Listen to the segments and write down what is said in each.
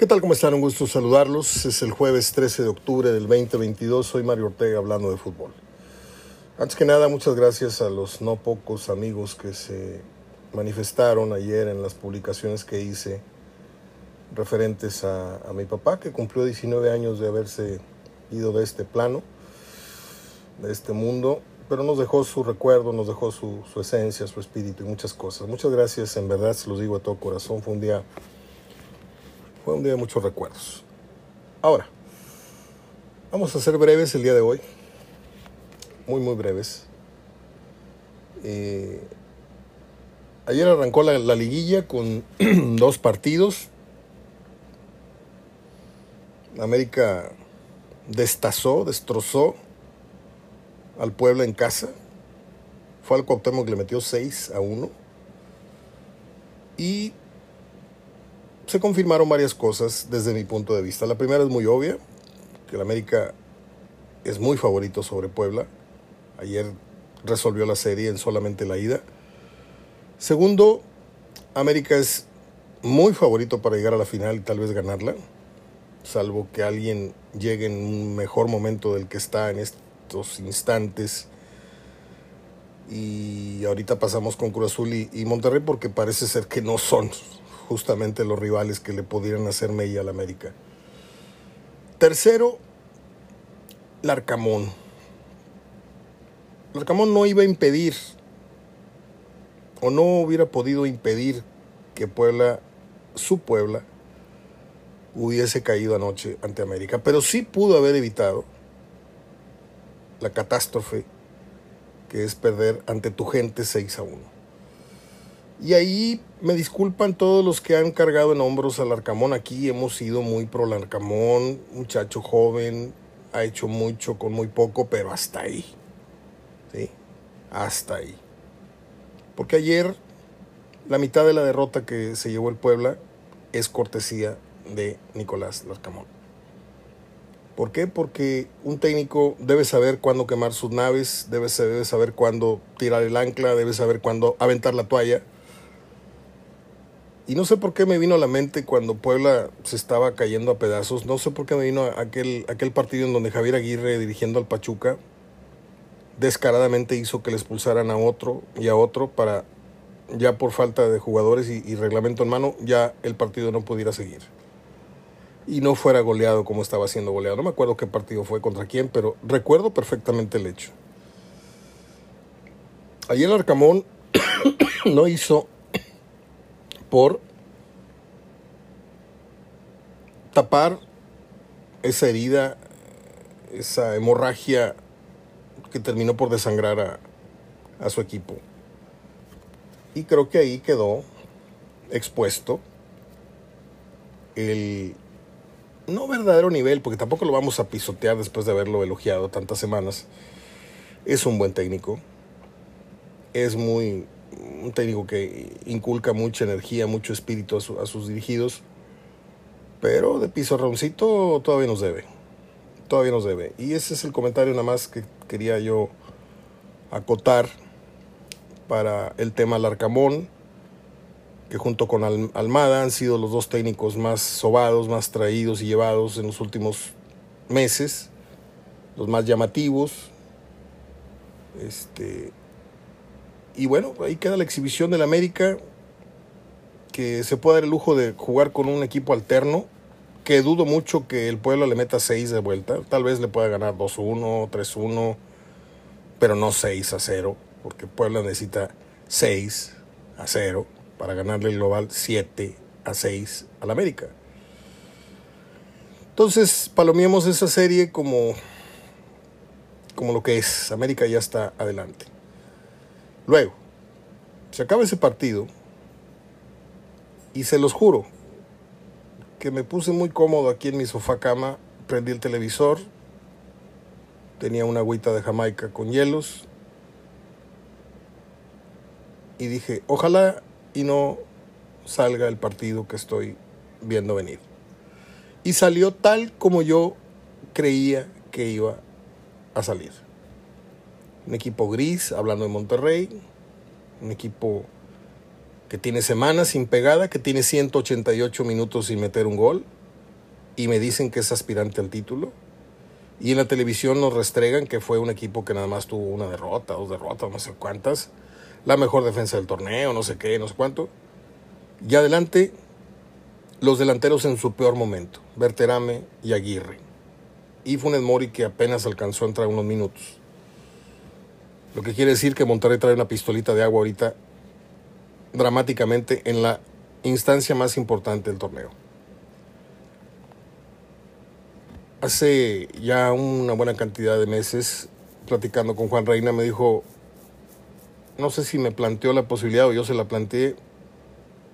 ¿Qué tal? ¿Cómo están? Un gusto saludarlos. Es el jueves 13 de octubre del 2022. Soy Mario Ortega hablando de fútbol. Antes que nada, muchas gracias a los no pocos amigos que se manifestaron ayer en las publicaciones que hice referentes a, mi papá, que cumplió 19 años de haberse ido de este plano, de este mundo, pero nos dejó su recuerdo, nos dejó su, su esencia, su espíritu y muchas cosas. Muchas gracias, en verdad, se los digo a todo corazón. Fue un día fue un día de muchos recuerdos. Ahora, vamos a ser breves el día de hoy. Muy, muy breves. Eh, ayer arrancó la, la liguilla con dos partidos. América destazó, destrozó al Puebla en casa. Fue al Cuauhtémoc que le metió 6 a 1. Y se confirmaron varias cosas desde mi punto de vista. La primera es muy obvia, que el América es muy favorito sobre Puebla. Ayer resolvió la serie en solamente la ida. Segundo, América es muy favorito para llegar a la final y tal vez ganarla, salvo que alguien llegue en un mejor momento del que está en estos instantes. Y ahorita pasamos con Cruz Azul y, y Monterrey porque parece ser que no son justamente los rivales que le pudieran hacer mella al América. Tercero, Larcamón. Larcamón no iba a impedir o no hubiera podido impedir que Puebla, su Puebla, hubiese caído anoche ante América, pero sí pudo haber evitado la catástrofe que es perder ante tu gente 6 a 1. Y ahí me disculpan todos los que han cargado en hombros al Arcamón. Aquí hemos sido muy pro Arcamón, muchacho joven, ha hecho mucho con muy poco, pero hasta ahí. ¿Sí? Hasta ahí. Porque ayer la mitad de la derrota que se llevó el Puebla es cortesía de Nicolás Larcamón. ¿Por qué? Porque un técnico debe saber cuándo quemar sus naves, debe saber cuándo tirar el ancla, debe saber cuándo aventar la toalla y no sé por qué me vino a la mente cuando Puebla se estaba cayendo a pedazos, no sé por qué me vino aquel, aquel partido en donde Javier Aguirre dirigiendo al Pachuca descaradamente hizo que le expulsaran a otro y a otro para ya por falta de jugadores y, y reglamento en mano, ya el partido no pudiera seguir. Y no fuera goleado como estaba siendo goleado. No me acuerdo qué partido fue contra quién, pero recuerdo perfectamente el hecho. Ayer Arcamón no hizo por tapar esa herida, esa hemorragia que terminó por desangrar a, a, su equipo. Y creo que ahí quedó expuesto el no verdadero nivel, porque tampoco lo vamos a pisotear después de haberlo elogiado tantas semanas. Es un buen técnico. Es muy un técnico que inculca mucha energía, mucho espíritu a, su, a sus dirigidos, pero de pizarroncito todavía nos debe. Todavía nos debe. Y ese es el comentario nada más que quería yo acotar para el tema Larcamón, que junto con Almada han sido los dos técnicos más sobados, más traídos y llevados en los últimos meses, los más llamativos. Este, y bueno, ahí queda la exhibición del América, que se puede dar el lujo de jugar con un equipo alterno, que dudo mucho que el pueblo le meta 6 de vuelta. Tal vez le pueda ganar 2-1, 3-1, pero no 6 a 0, porque Puebla necesita 6 a 0 para ganarle el global 7 a 6 al América. Entonces, palomiemos esa serie como, como lo que es. América ya está adelante. Luego, se acaba ese partido y se los juro que me puse muy cómodo aquí en mi sofá cama, prendí el televisor, tenía una agüita de Jamaica con hielos y dije, ojalá y no salga el partido que estoy viendo venir. Y salió tal como yo creía que iba a salir un equipo gris, hablando de Monterrey, un equipo que tiene semanas sin pegada, que tiene 188 minutos sin meter un gol, y me dicen que es aspirante al título. Y en la televisión nos restregan que fue un equipo que nada más tuvo una derrota, dos derrotas, no sé cuántas. La mejor defensa del torneo, no sé qué, no sé cuánto. Y adelante, los delanteros en su peor momento, Berterame y Aguirre. Y Funes Mori que apenas alcanzó a entrar unos minutos. Lo que quiere decir que Monterrey trae una pistolita de agua ahorita dramáticamente en la instancia más importante del torneo. Hace ya una buena cantidad de meses, platicando con Juan Reina, me dijo, no sé si me planteó la posibilidad o yo se la planteé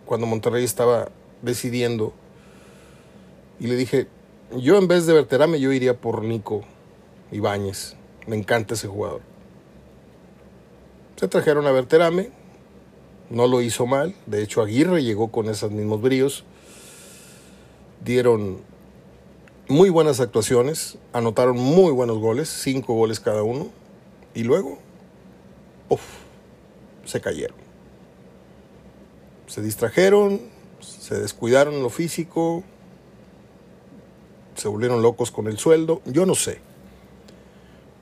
cuando Monterrey estaba decidiendo. Y le dije, yo en vez de Berterame, yo iría por Nico Ibáñez. Me encanta ese jugador. Se trajeron a Berterame, no lo hizo mal. De hecho, Aguirre llegó con esos mismos bríos. Dieron muy buenas actuaciones, anotaron muy buenos goles, cinco goles cada uno. Y luego, uff, se cayeron. Se distrajeron, se descuidaron lo físico, se volvieron locos con el sueldo, yo no sé.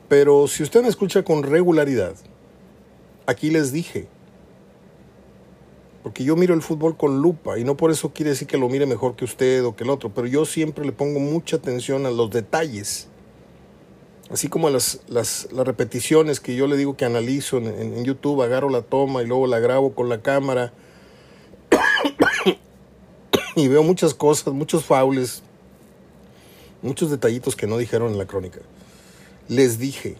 Pero si usted me escucha con regularidad, aquí les dije, porque yo miro el fútbol con lupa y no por eso quiere decir que lo mire mejor que usted o que el otro, pero yo siempre le pongo mucha atención a los detalles, así como a las, las, repeticiones que yo le digo que analizo en, en, YouTube, agarro la toma y luego la grabo con la cámara. Y veo muchas cosas, muchos faules, muchos detallitos que no dijeron en la crónica. Les dije,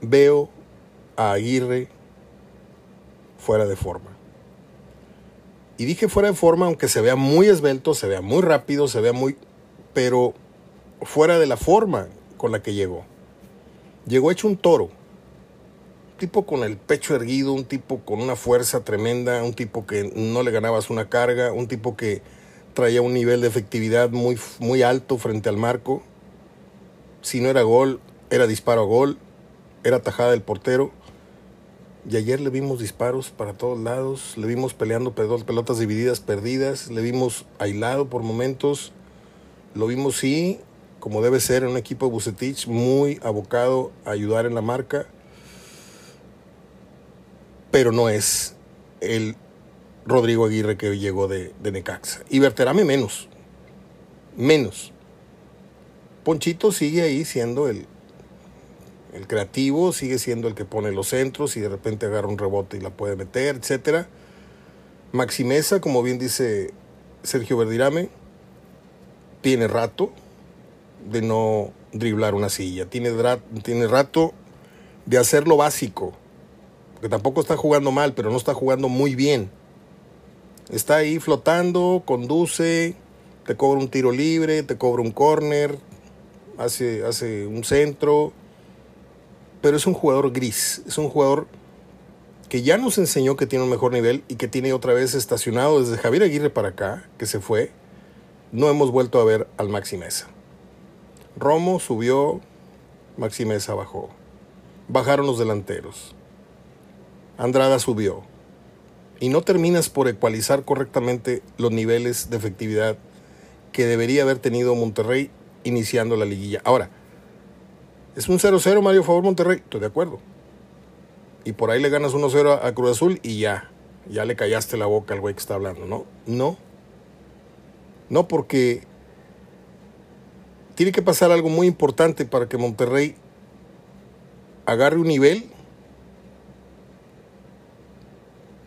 veo a Aguirre fuera de forma. Y dije fuera de forma, aunque se vea muy esbelto, se vea muy rápido, se vea muy... pero fuera de la forma con la que llegó. Llegó hecho un toro. Un tipo con el pecho erguido, un tipo con una fuerza tremenda, un tipo que no le ganabas una carga, un tipo que traía un nivel de efectividad muy, muy alto frente al marco. Si no era gol, era disparo a gol, era tajada del portero. Y ayer le vimos disparos para todos lados, le vimos peleando pelotas divididas, perdidas, le vimos aislado por momentos, lo vimos sí, como debe ser en un equipo de Bucetich, muy abocado a ayudar en la marca, pero no es el Rodrigo Aguirre que llegó de, de Necaxa. Y Berterame menos, menos. Ponchito sigue ahí siendo el, el creativo sigue siendo el que pone los centros y de repente agarra un rebote y la puede meter, etc. Maximeza, como bien dice Sergio Verdirame, tiene rato de no driblar una silla, tiene, tiene rato de hacer lo básico, que tampoco está jugando mal, pero no está jugando muy bien. Está ahí flotando, conduce, te cobra un tiro libre, te cobra un corner, hace, hace un centro, pero es un jugador gris, es un jugador que ya nos enseñó que tiene un mejor nivel y que tiene otra vez estacionado desde Javier Aguirre para acá, que se fue, no hemos vuelto a ver al Maxi Mesa. Romo subió, Maxi Mesa bajó. Bajaron los delanteros. Andrada subió. Y no terminas por ecualizar correctamente los niveles de efectividad que debería haber tenido Monterrey iniciando la liguilla. Ahora, es un 0-0 Mario favor Monterrey, estoy de acuerdo. Y por ahí le ganas 1-0 a Cruz Azul y ya, ya le callaste la boca al güey que está hablando, ¿no? No. No, porque tiene que pasar algo muy importante para que Monterrey agarre un nivel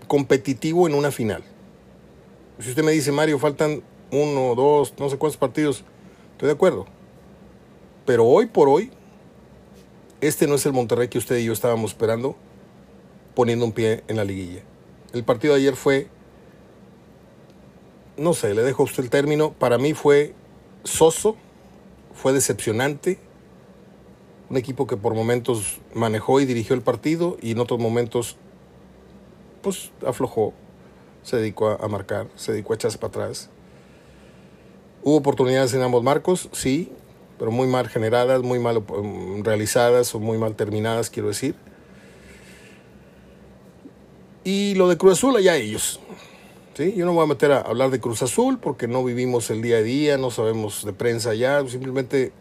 competitivo en una final. Si usted me dice, Mario, faltan uno, dos, no sé cuántos partidos, estoy de acuerdo. Pero hoy por hoy, este no es el Monterrey que usted y yo estábamos esperando poniendo un pie en la liguilla. El partido de ayer fue, no sé, le dejo a usted el término, para mí fue soso, fue decepcionante, un equipo que por momentos manejó y dirigió el partido y en otros momentos pues aflojó, se dedicó a, marcar, se dedicó a echarse para atrás. Hubo oportunidades en ambos marcos, sí, pero muy mal generadas, muy mal um, realizadas o muy mal terminadas, quiero decir. Y lo de Cruz Azul, allá ellos. ¿Sí? Yo no voy a meter a hablar de Cruz Azul porque no vivimos el día a día, no sabemos de prensa ya, simplemente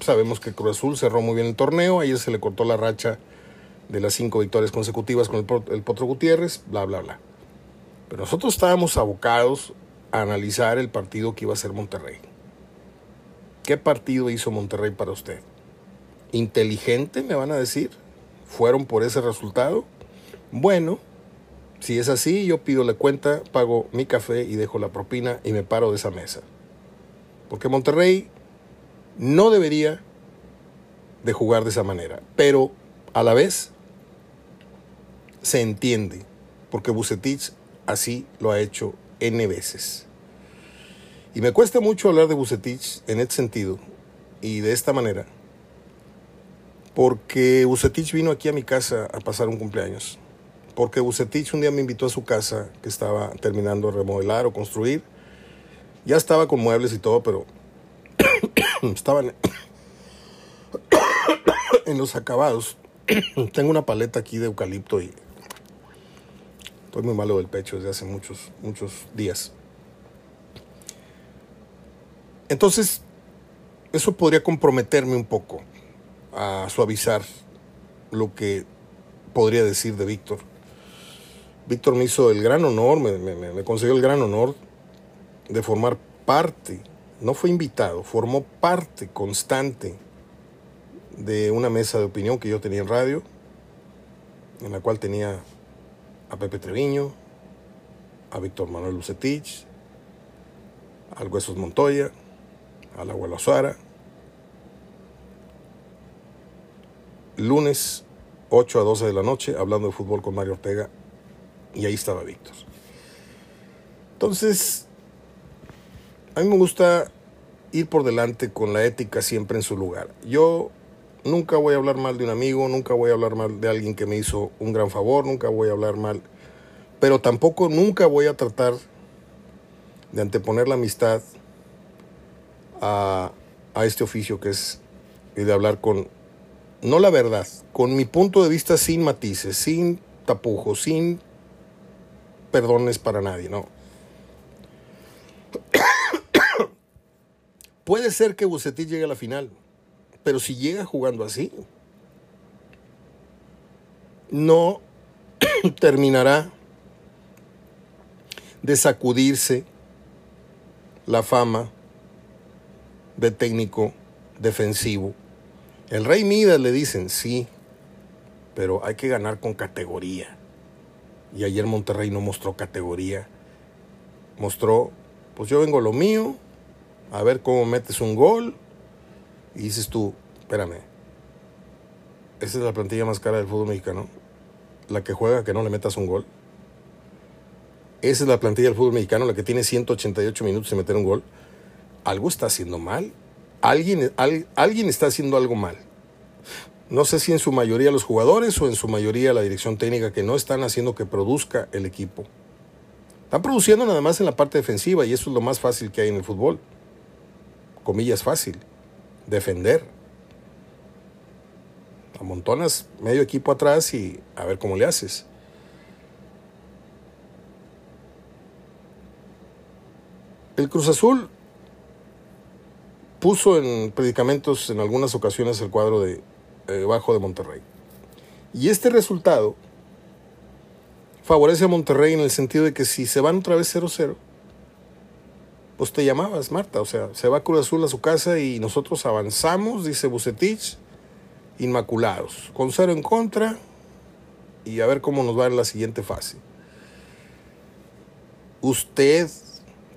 sabemos que Cruz Azul cerró muy bien el torneo, ayer se le cortó la racha de las cinco victorias consecutivas con el, el Potro Gutiérrez, bla, bla, bla. Pero nosotros estábamos abocados a analizar el partido que iba a ser Monterrey. ¿Qué partido hizo Monterrey para usted? ¿Inteligente, me van a decir? ¿Fueron por ese resultado? Bueno, si es así, yo pido la cuenta, pago mi café y dejo la propina y me paro de esa mesa. Porque Monterrey no debería de jugar de esa manera. Pero a la vez se entiende, porque Bucetich así lo ha hecho N veces. Y me cuesta mucho hablar de Bucetich en este sentido y de esta manera, porque Bucetich vino aquí a mi casa a pasar un cumpleaños porque Bucetich un día me invitó a su casa, que estaba terminando de remodelar o construir. Ya estaba con muebles y todo, pero estaban en los acabados. Tengo una paleta aquí de eucalipto y estoy muy malo del pecho desde hace muchos, muchos días. Entonces, eso podría comprometerme un poco a suavizar lo que podría decir de Víctor. Víctor me hizo el gran honor, me, me, consiguió el gran honor de formar parte, no fue invitado, formó parte constante de una mesa de opinión que yo tenía en radio, en la cual tenía a Pepe Treviño, a Víctor Manuel Lucetich, al Huesos Montoya, al Abuelo Suara. Lunes 8 a 12 de la noche, hablando de fútbol con Mario Ortega y ahí estaba Víctor. Entonces, a mí me gusta ir por delante con la ética siempre en su lugar. Yo nunca voy a hablar mal de un amigo, nunca voy a hablar mal de alguien que me hizo un gran favor, nunca voy a hablar mal, pero tampoco nunca voy a tratar de anteponer la amistad a, este oficio que es de hablar con, no la verdad, con mi punto de vista sin matices, sin tapujos, sin perdones para nadie, no. Puede ser que Bucetich llegue a la final, pero si llega jugando así, no terminará de sacudirse la fama de técnico defensivo. El Rey Midas le dicen, sí, pero hay que ganar con categoría. Y ayer Monterrey no mostró categoría. Mostró, pues yo vengo lo mío, a ver cómo metes un gol. Y dices tú, espérame, esa es la plantilla más cara del fútbol mexicano. La que juega que no le metas un gol. Esa es la plantilla del fútbol mexicano, la que tiene 188 minutos de meter un gol. Algo está haciendo mal. Alguien, alguien está haciendo algo mal. No sé si en su mayoría los jugadores o en su mayoría la dirección técnica que no están haciendo que produzca el equipo. Están produciendo nada más en la parte defensiva y eso es lo más fácil que hay en el fútbol. Comillas fácil. Defender. Amontonas medio equipo atrás y a ver cómo le haces. El Cruz Azul puso en predicamentos en algunas ocasiones el cuadro de eh, bajo de Monterrey. Y este resultado favorece a Monterrey en el sentido de que si se van otra vez 0-0, pues te llamabas, Marta. O sea, se va Cruz Azul a su casa y nosotros avanzamos, dice Bucetich, inmaculados, con cero en contra y a ver cómo nos va en la siguiente fase. Usted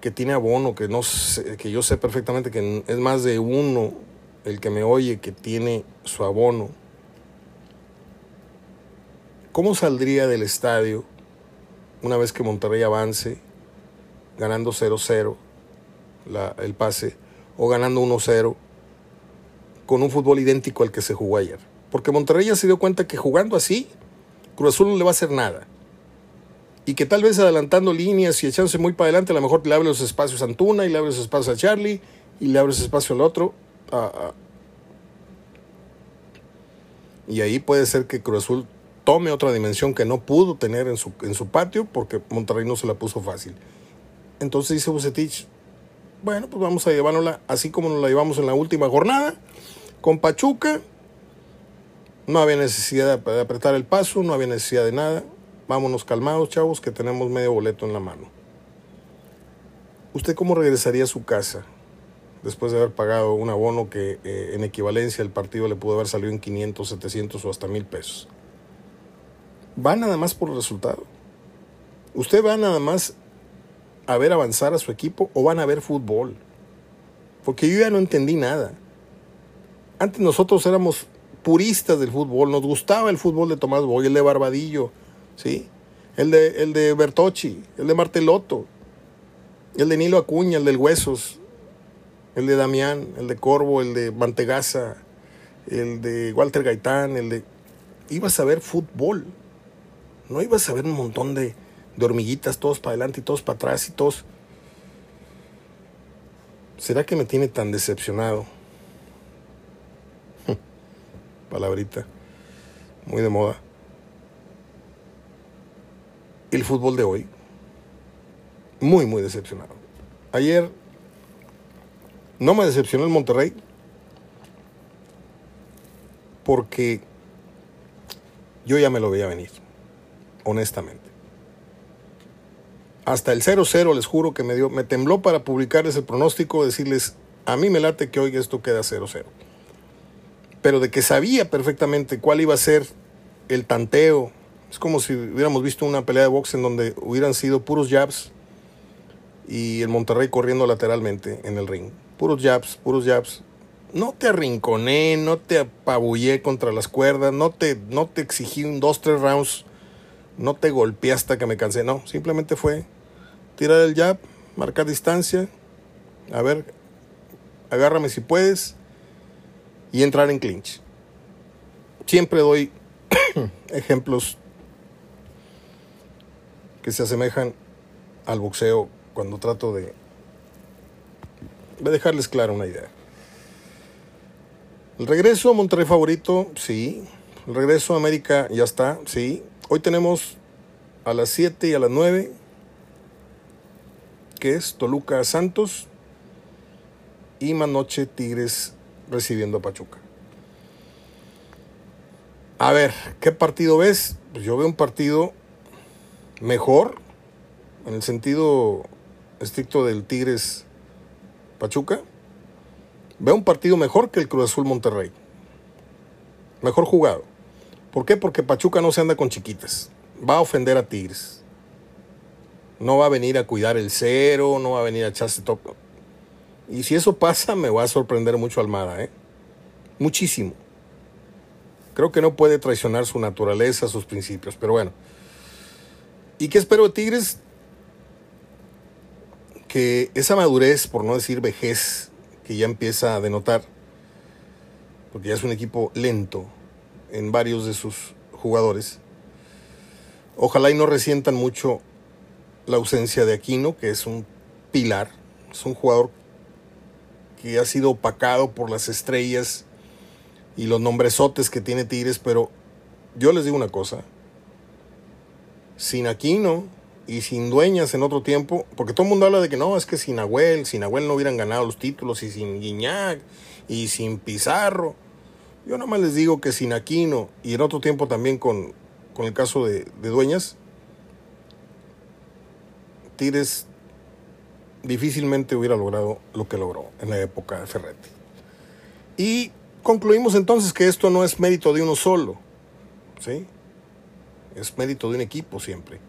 que tiene abono, que, no que yo sé perfectamente que es más de uno el que me oye que tiene su abono, ¿cómo saldría del estadio una vez que Monterrey avance ganando 0-0 el pase o ganando 1-0 con un fútbol idéntico al que se jugó ayer? Porque Monterrey ya se dio cuenta que jugando así, Cruz Azul no le va a hacer nada. Y que tal vez adelantando líneas y echándose muy para adelante, a lo mejor le abre los espacios a Antuna y le abre los espacios a Charlie y le abre ese espacio al otro y ahí puede ser que Cruz Azul tome otra dimensión que no pudo tener en su, en su patio porque Monterrey no se la puso fácil. Entonces dice Bucetich, bueno, pues vamos a llevárnosla así como nos la llevamos en la última jornada, con Pachuca. No había necesidad de apretar el paso, no había necesidad de nada. Vámonos calmados, chavos, que tenemos medio boleto en la mano. ¿Usted cómo regresaría a su casa después de haber pagado un abono que eh, en equivalencia al partido le pudo haber salido en 500, 700 o hasta 1000 pesos? ¿Va nada más por el resultado? ¿Usted va nada más a ver avanzar a su equipo o van a ver fútbol? Porque yo ya no entendí nada. Antes nosotros éramos puristas del fútbol, nos gustaba el fútbol de Tomás Boy, el de Barbadillo, ¿sí? El de, el de Bertocci, el de Martelotto, el de Nilo Acuña, el del Huesos, el de Damián, el de Corvo, el de Mantegaza, el de Walter Gaitán, el de... Ibas a ver fútbol, no ibas a ver un montón de, de hormiguitas, todos para adelante y todos para atrás y todos... ¿Será que me tiene tan decepcionado? Palabrita, muy de moda. El fútbol de hoy, muy, muy decepcionado. Ayer no me decepcionó el Monterrey porque yo ya me lo veía venir, honestamente. Hasta el 0-0 les juro que me dio, me tembló para publicarles el pronóstico, decirles, a mí me late que hoy esto queda 0-0. Pero de que sabía perfectamente cuál iba a ser el tanteo, es como si hubiéramos visto una pelea de box en donde hubieran sido puros jabs y el Monterrey corriendo lateralmente en el ring. Puros jabs, puros jabs. No te arrinconé, no te apabullé contra las cuerdas, no te, no te exigí un 2-3 rounds, no te golpeé hasta que me cansé. No, simplemente fue tirar el jab, marcar distancia, a ver, agárrame si puedes y entrar en clinch. Siempre doy ejemplos que se asemejan al boxeo cuando trato de, de dejarles clara una idea. El regreso a Monterrey favorito, sí. El regreso a América ya está, sí. Hoy tenemos a las 7 y a las 9 que es Toluca Santos y más noche Tigres recibiendo a Pachuca. A ver, ¿qué partido ves? Pues yo veo un partido mejor en el sentido estricto del Tigres Pachuca. Veo un partido mejor que el Cruz Azul Monterrey. Mejor jugado. ¿Por qué? Porque Pachuca no se anda con chiquitas. Va a ofender a Tigres. No va a venir a cuidar el cero, no va a venir a echarse toque. Y si eso pasa, me va a sorprender mucho Almada, ¿eh? Muchísimo. Creo que no puede traicionar su naturaleza, sus principios, pero bueno. ¿Y qué espero de Tigres? Que esa madurez, por no decir vejez, que ya empieza a denotar, porque ya es un equipo lento en varios de sus jugadores, ojalá y no resientan mucho la ausencia de Aquino, que es un pilar, es un jugador que ha sido opacado por las estrellas y los nombresotes que tiene Tigres, pero yo les digo una cosa, sin Aquino y sin Dueñas en otro tiempo, porque todo el mundo habla de que no, es que sin Nahuel, sin Nahuel no hubieran ganado los títulos, y sin Guiñac, y sin Pizarro. Yo nada más les digo que sin Aquino y en otro tiempo también con, con el caso de, de Dueñas, Tigres difícilmente hubiera logrado lo que logró en la época de Ferretti. Y concluimos entonces que esto no es mérito de uno solo, ¿sí? Es mérito de un equipo siempre.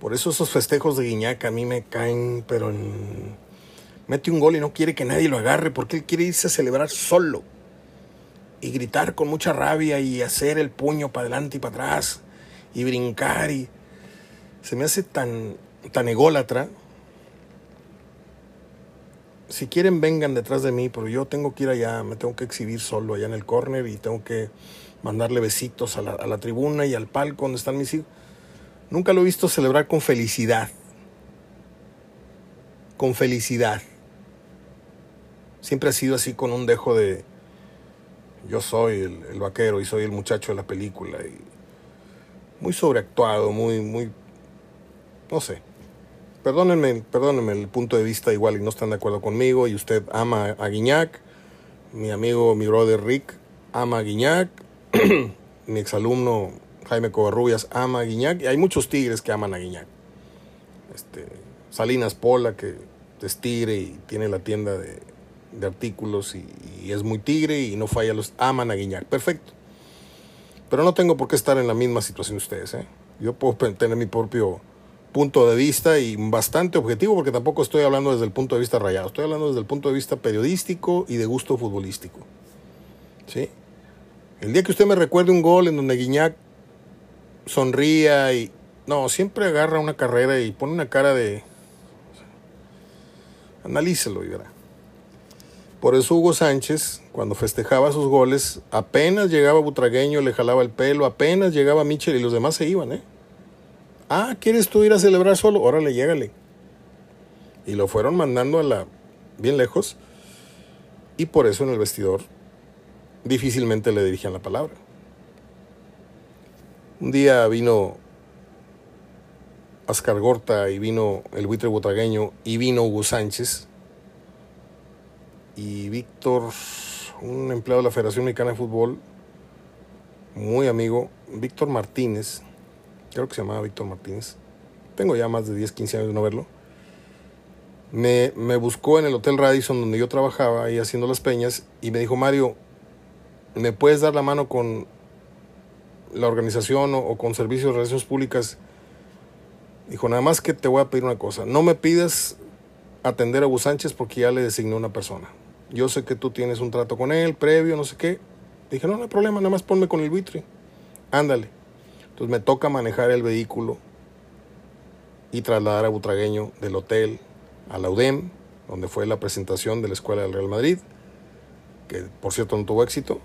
Por eso esos festejos de Guiñac a mí me caen, pero mete un gol y no quiere que nadie lo agarre porque él quiere irse a celebrar solo y gritar con mucha rabia y hacer el puño para adelante y para atrás y brincar y se me hace tan tan ególatra. Si quieren, vengan detrás de mí, pero yo tengo que ir allá, me tengo que exhibir solo allá en el corner y tengo que mandarle besitos a la, a la tribuna y al palco donde están mis hijos. Nunca lo he visto celebrar con felicidad. Con felicidad. Siempre ha sido así con un dejo de yo soy el, el vaquero y soy el muchacho de la película. Y muy sobreactuado, muy, muy, no sé. perdónenme, perdónenme el punto de vista igual y no están de acuerdo conmigo y usted ama a Guiñac, mi amigo, mi brother Rick ama a Guiñac, mi exalumno Jaime Covarrubias ama a Guiñac y hay muchos tigres que aman a Guiñac. Este, Salinas Pola que estire y tiene la tienda de, artículos y, y, es muy tigre y no falla, los aman a Guiñac. Perfecto. Pero no tengo por qué estar en la misma situación de ustedes. ¿eh? Yo puedo tener mi propio punto de vista y bastante objetivo porque tampoco estoy hablando desde el punto de vista rayado, estoy hablando desde el punto de vista periodístico y de gusto futbolístico. ¿Sí? El día que usted me recuerde un gol en donde Guiñac sonría y... No, siempre agarra una carrera y pone una cara de... Analícelo y verá. Por eso Hugo Sánchez, cuando festejaba sus goles, apenas llegaba Butragueño, le jalaba el pelo, apenas llegaba Michel y los demás se iban, ¿eh? Ah, ¿quieres tú ir a celebrar solo? Órale, llégale. Y lo fueron mandando a la bien lejos. Y por eso en el vestidor difícilmente le dirigían la palabra. Un día vino Ascar Gorta y vino el buitre botagueño y vino Hugo Sánchez y Víctor, un empleado de la Federación Mexicana de Fútbol, muy amigo, Víctor Martínez, creo que se llamaba Víctor Martínez, tengo ya más de 10, 15 años de no verlo, me, me, buscó en el Hotel Radisson donde yo trabajaba ahí haciendo las peñas y me dijo, Mario, ¿me puedes dar la mano con la organización o, con servicios de relaciones públicas? Dijo, nada más que te voy a pedir una cosa, no me pidas atender a Hugo Sánchez porque ya le designé una persona yo sé que tú tienes un trato con él, previo, no sé qué. Dije, no, no hay problema, nada más ponme con el buitre. Ándale. Entonces me toca manejar el vehículo y trasladar a Butragueño del hotel a la UDEM, donde fue la presentación de la Escuela del Real Madrid, que por cierto no tuvo éxito.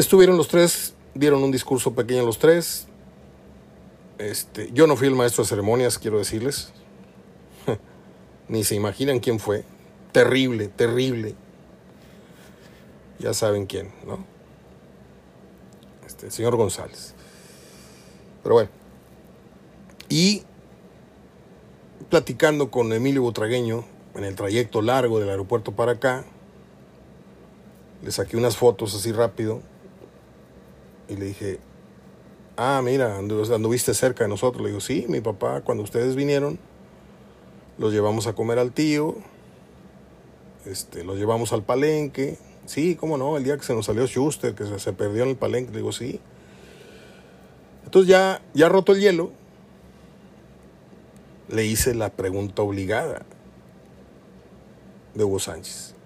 Estuvieron los tres, dieron un discurso pequeño los tres. Este, yo no fui el maestro de ceremonias, quiero decirles. Ni se imaginan quién fue terrible, terrible. Ya saben quién, ¿no? Este, el señor González. Pero bueno. Y platicando con Emilio Butragueño en el trayecto largo del aeropuerto para acá, le saqué unas fotos así rápido y le dije, ah, mira, anduviste cerca de nosotros. Le digo, sí, mi papá, cuando ustedes vinieron, los llevamos a comer al tío, este, lo llevamos al palenque. Sí, cómo no, el día que se nos salió Schuster, que se, perdió en el palenque, digo, sí. Entonces ya, ya roto el hielo, le hice la pregunta obligada de Hugo Sánchez.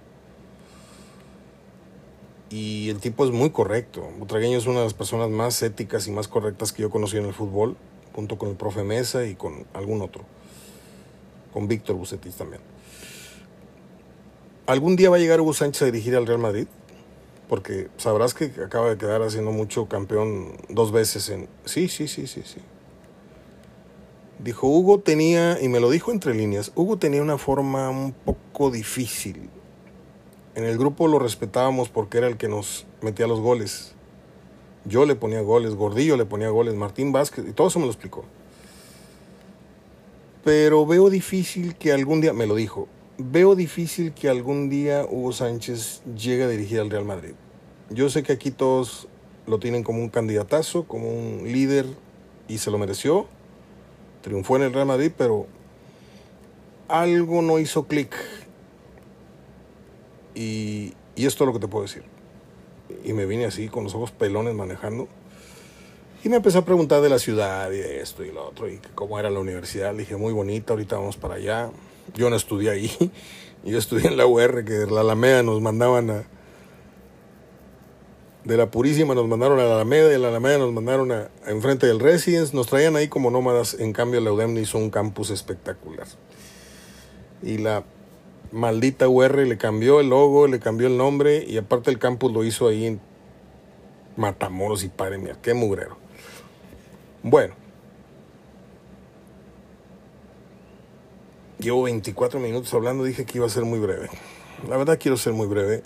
Y el tipo es muy correcto. Butragueño es una de las personas más éticas y más correctas que yo conocí en el fútbol, junto con el profe Mesa y con algún otro. Con Víctor Bucetis también. ¿Algún día va a llegar Hugo Sánchez a dirigir al Real Madrid? Porque sabrás que acaba de quedar haciendo mucho campeón dos veces en... Sí, sí, sí, sí, sí. Dijo, Hugo tenía, y me lo dijo entre líneas, Hugo tenía una forma un poco difícil. En el grupo lo respetábamos porque era el que nos metía los goles. Yo le ponía goles, Gordillo le ponía goles, Martín Vázquez, y todo eso me lo explicó. Pero veo difícil que algún día, me lo dijo, veo difícil que algún día Hugo Sánchez llegue a dirigir al Real Madrid. Yo sé que aquí todos lo tienen como un candidatazo, como un líder y se lo mereció. Triunfó en el Real Madrid, pero algo no hizo clic. Y, y esto es lo que te puedo decir. Y me vine así con los ojos pelones manejando. Y me empecé a preguntar de la ciudad y de esto y lo otro y cómo era la universidad. Le dije, muy bonita, ahorita vamos para allá. Yo no estudié ahí. Yo estudié en la UR, que de la Alameda nos mandaban a... De la Purísima nos mandaron a la Alameda, y de la Alameda nos mandaron a, enfrente del Residence. Nos traían ahí como nómadas. En cambio, la UDEM hizo un campus espectacular. Y la maldita UR le cambió el logo, le cambió el nombre y aparte el campus lo hizo ahí en Matamoros y padre mía, qué mugrero. Bueno, Llevo 24 minutos hablando, dije que iba a ser muy breve. La verdad quiero ser muy breve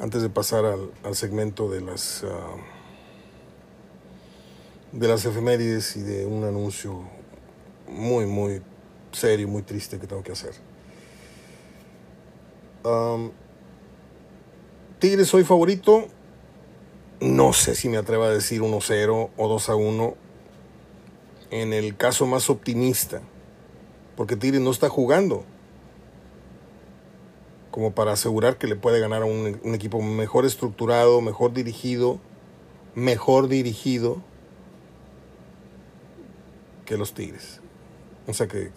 antes de pasar al, segmento de las uh, de las efemérides y de un anuncio muy, muy serio, muy triste que tengo que hacer. Tigres soy favorito. No sé si me atrevo a decir 1-0 o 2-1. En el caso más optimista. Porque Tigres no está jugando. Como para asegurar que le puede ganar a un, equipo mejor estructurado, mejor dirigido. Mejor dirigido que los Tigres. O sea que,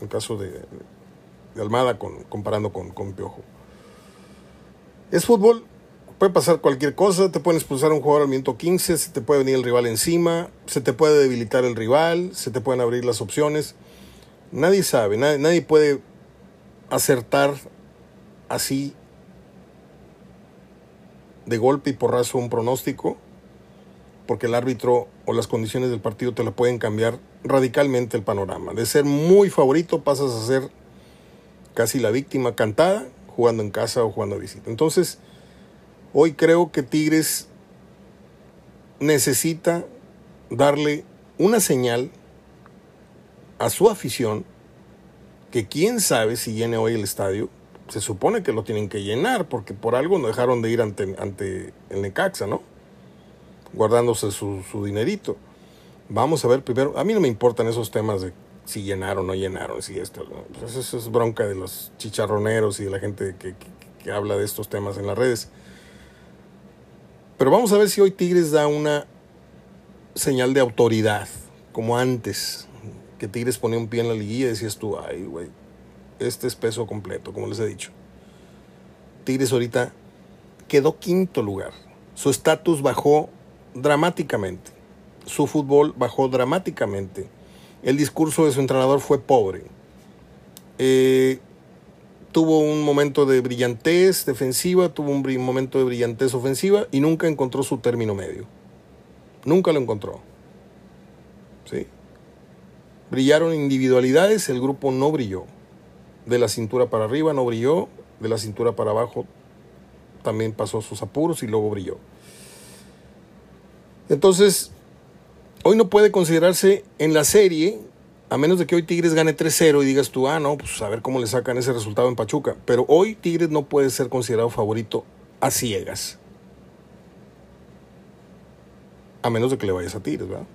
el caso de, Almada comparando con, con Piojo. Es fútbol, puede pasar cualquier cosa, te pueden expulsar un jugador al minuto 15, se te puede venir el rival encima, se te puede debilitar el rival, se te pueden abrir las opciones. Nadie sabe, nadie, nadie puede acertar así de golpe y porrazo un pronóstico, porque el árbitro o las condiciones del partido te la pueden cambiar radicalmente el panorama. De ser muy favorito pasas a ser casi la víctima cantada jugando en casa o jugando a visita. Entonces, hoy creo que Tigres necesita darle una señal a su afición que quién sabe si llene hoy el estadio. Se supone que lo tienen que llenar porque por algo no dejaron de ir ante, ante el Necaxa, ¿no? Guardándose su, su dinerito. Vamos a ver primero, a mí no me importan esos temas de si llenaron o no llenaron, si esto. Pues eso es bronca de los chicharroneros y de la gente que, habla de estos temas en las redes. Pero vamos a ver si hoy Tigres da una señal de autoridad, como antes, que Tigres ponía un pie en la liguilla y decías tú, ay, güey, este es peso completo, como les he dicho. Tigres ahorita quedó quinto lugar. Su estatus bajó dramáticamente. Su fútbol bajó dramáticamente el discurso de su entrenador fue pobre. Eh, tuvo un momento de brillantez defensiva, tuvo un momento de brillantez ofensiva y nunca encontró su término medio. Nunca lo encontró. ¿Sí? Brillaron individualidades, el grupo no brilló. De la cintura para arriba no brilló, de la cintura para abajo también pasó sus apuros y luego brilló. Entonces, hoy no puede considerarse en la serie, a menos de que hoy Tigres gane 3-0 y digas tú, ah, no, pues a ver cómo le sacan ese resultado en Pachuca. Pero hoy Tigres no puede ser considerado favorito a ciegas. A menos de que le vayas a Tigres, ¿verdad?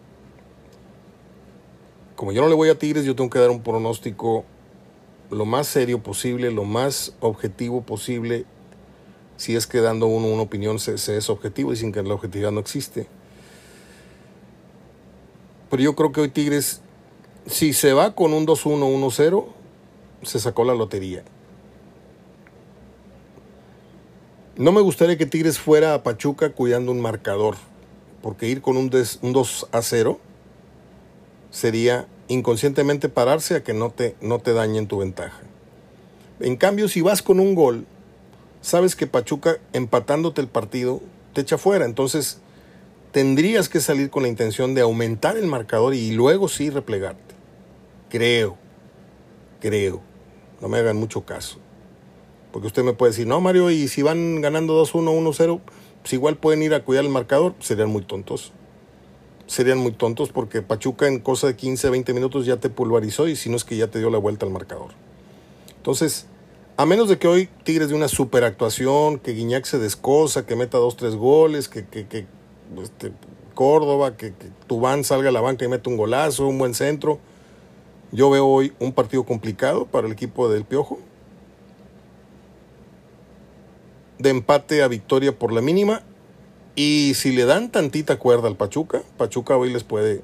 Como yo no le voy a Tigres, yo tengo que dar un pronóstico lo más serio posible, lo más objetivo posible, si es que dando uno una opinión se, se es objetivo y sin que la objetividad no existe. Pero yo creo que hoy Tigres, si se va con un 2-1, 1-0, se sacó la lotería. No me gustaría que Tigres fuera a Pachuca cuidando un marcador, porque ir con un, 2 0 sería inconscientemente pararse a que no te, no te dañen tu ventaja. En cambio, si vas con un gol, sabes que Pachuca empatándote el partido te echa fuera. Entonces, tendrías que salir con la intención de aumentar el marcador y luego sí replegarte. Creo, creo. No me hagan mucho caso. Porque usted me puede decir, no, Mario, y si van ganando 2-1, 1-0, pues igual pueden ir a cuidar el marcador. Serían muy tontos. Serían muy tontos porque Pachuca en cosa de 15, 20 minutos ya te pulverizó y si no es que ya te dio la vuelta al marcador. Entonces, a menos de que hoy Tigres de una super actuación, que Guiñac se descosa, que meta dos, tres goles, que, que, que este, Córdoba, que, que Tubán salga a la banca y mete un golazo, un buen centro. Yo veo hoy un partido complicado para el equipo del Piojo. De empate a victoria por la mínima. Y si le dan tantita cuerda al Pachuca, Pachuca hoy les puede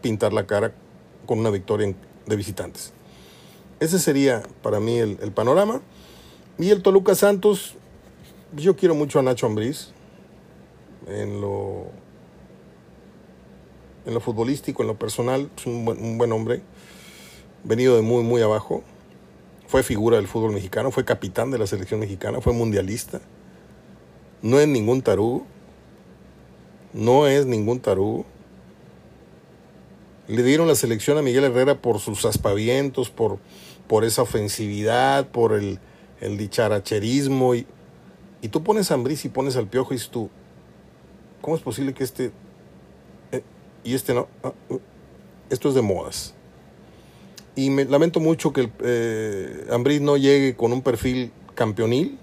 pintar la cara con una victoria de visitantes. Ese sería para mí el, el panorama. Y el Toluca Santos, yo quiero mucho a Nacho Ambriz en lo, en lo futbolístico, en lo personal, es un buen, un buen hombre, venido de muy, muy abajo, fue figura del fútbol mexicano, fue capitán de la selección mexicana, fue mundialista, no es ningún tarugo, no es ningún tarugo. Le dieron la selección a Miguel Herrera por sus aspavientos, por, por esa ofensividad, por el, el dicharacherismo. Y, y tú pones a Ambris y pones al Piojo y tú, ¿Cómo es posible que este... Eh, y este no... Ah, uh, esto es de modas. Y me lamento mucho que el eh, no llegue con un perfil campeonil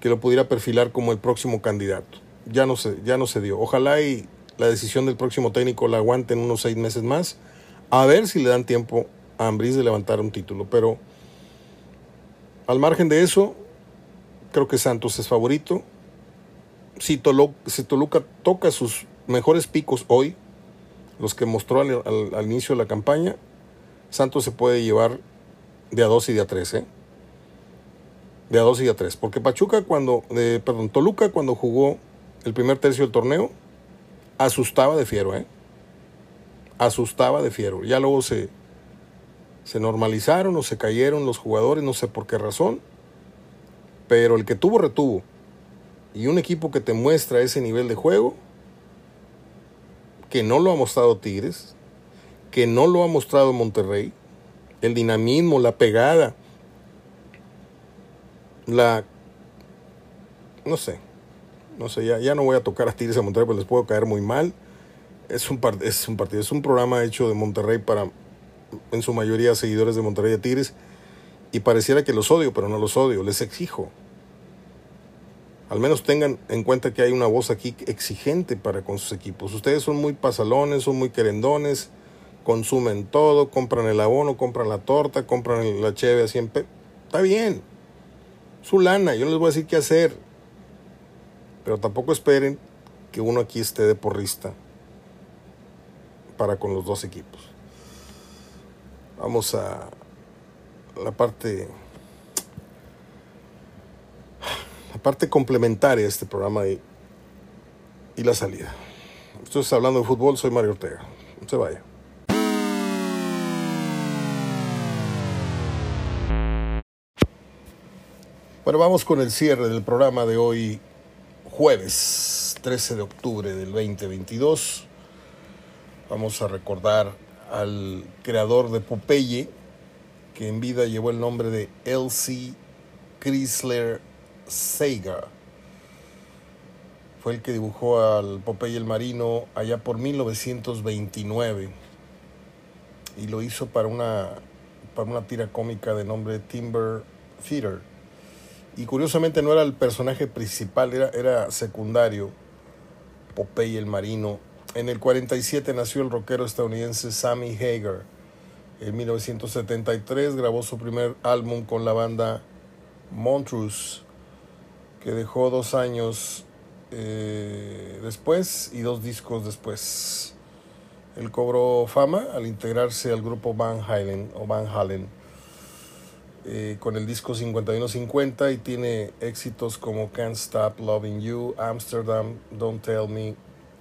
que lo pudiera perfilar como el próximo candidato. Ya no se, ya no se dio. Ojalá y la decisión del próximo técnico la aguanten unos seis meses más, a ver si le dan tiempo a Ambriz de levantar un título. Pero al margen de eso, creo que Santos es favorito. Si Toluca, toca sus mejores picos hoy, los que mostró al, inicio de la campaña, Santos se puede llevar de a dos y de a tres, ¿eh? De a dos y a tres. Porque Pachuca cuando, perdón, Toluca cuando jugó el primer tercio del torneo, asustaba de fiero, ¿eh? Asustaba de fiero. Ya luego se, se normalizaron o se cayeron los jugadores, no sé por qué razón, pero el que tuvo retuvo. Y un equipo que te muestra ese nivel de juego, que no lo ha mostrado Tigres, que no lo ha mostrado Monterrey, el dinamismo, la pegada, la... no sé, no sé, ya, ya no voy a tocar a Tigres a Monterrey porque les puedo caer muy mal. Es un, es un partido, es un programa hecho de Monterrey para en su mayoría seguidores de Monterrey de Tigres, y pareciera que los odio, pero no los odio, les exijo. Al menos tengan en cuenta que hay una voz aquí exigente para con sus equipos. Ustedes son muy pasalones, son muy querendones, consumen todo, compran el abono, compran la torta, compran la cheve a siempre. Está bien, su lana, yo no les voy a decir qué hacer. Pero tampoco esperen que uno aquí esté de porrista para con los dos equipos. Vamos a la parte la parte complementaria de este programa y, y la salida. Estoy hablando de fútbol, soy Mario Ortega. Se vaya. Bueno, vamos con el cierre del programa de hoy, jueves 13 de octubre del 2022. Vamos a recordar al creador de Popeye, que en vida llevó el nombre de Elsie Chrysler Sega. Fue el que dibujó al Popeye el Marino allá por 1929 y lo hizo para una, para una tira cómica de nombre Timber Theater. Y curiosamente no era el personaje principal, era, era secundario, Popeye el Marino, en el 47 nació el rockero estadounidense Sammy Hagar. En 1973 grabó su primer álbum con la banda Montrose, que dejó dos años eh, después y dos discos después. Él cobró fama al integrarse al grupo Van Halen o Van Halen eh, con el disco 5150 y tiene éxitos como Can't Stop Loving You, Amsterdam, Don't Tell Me,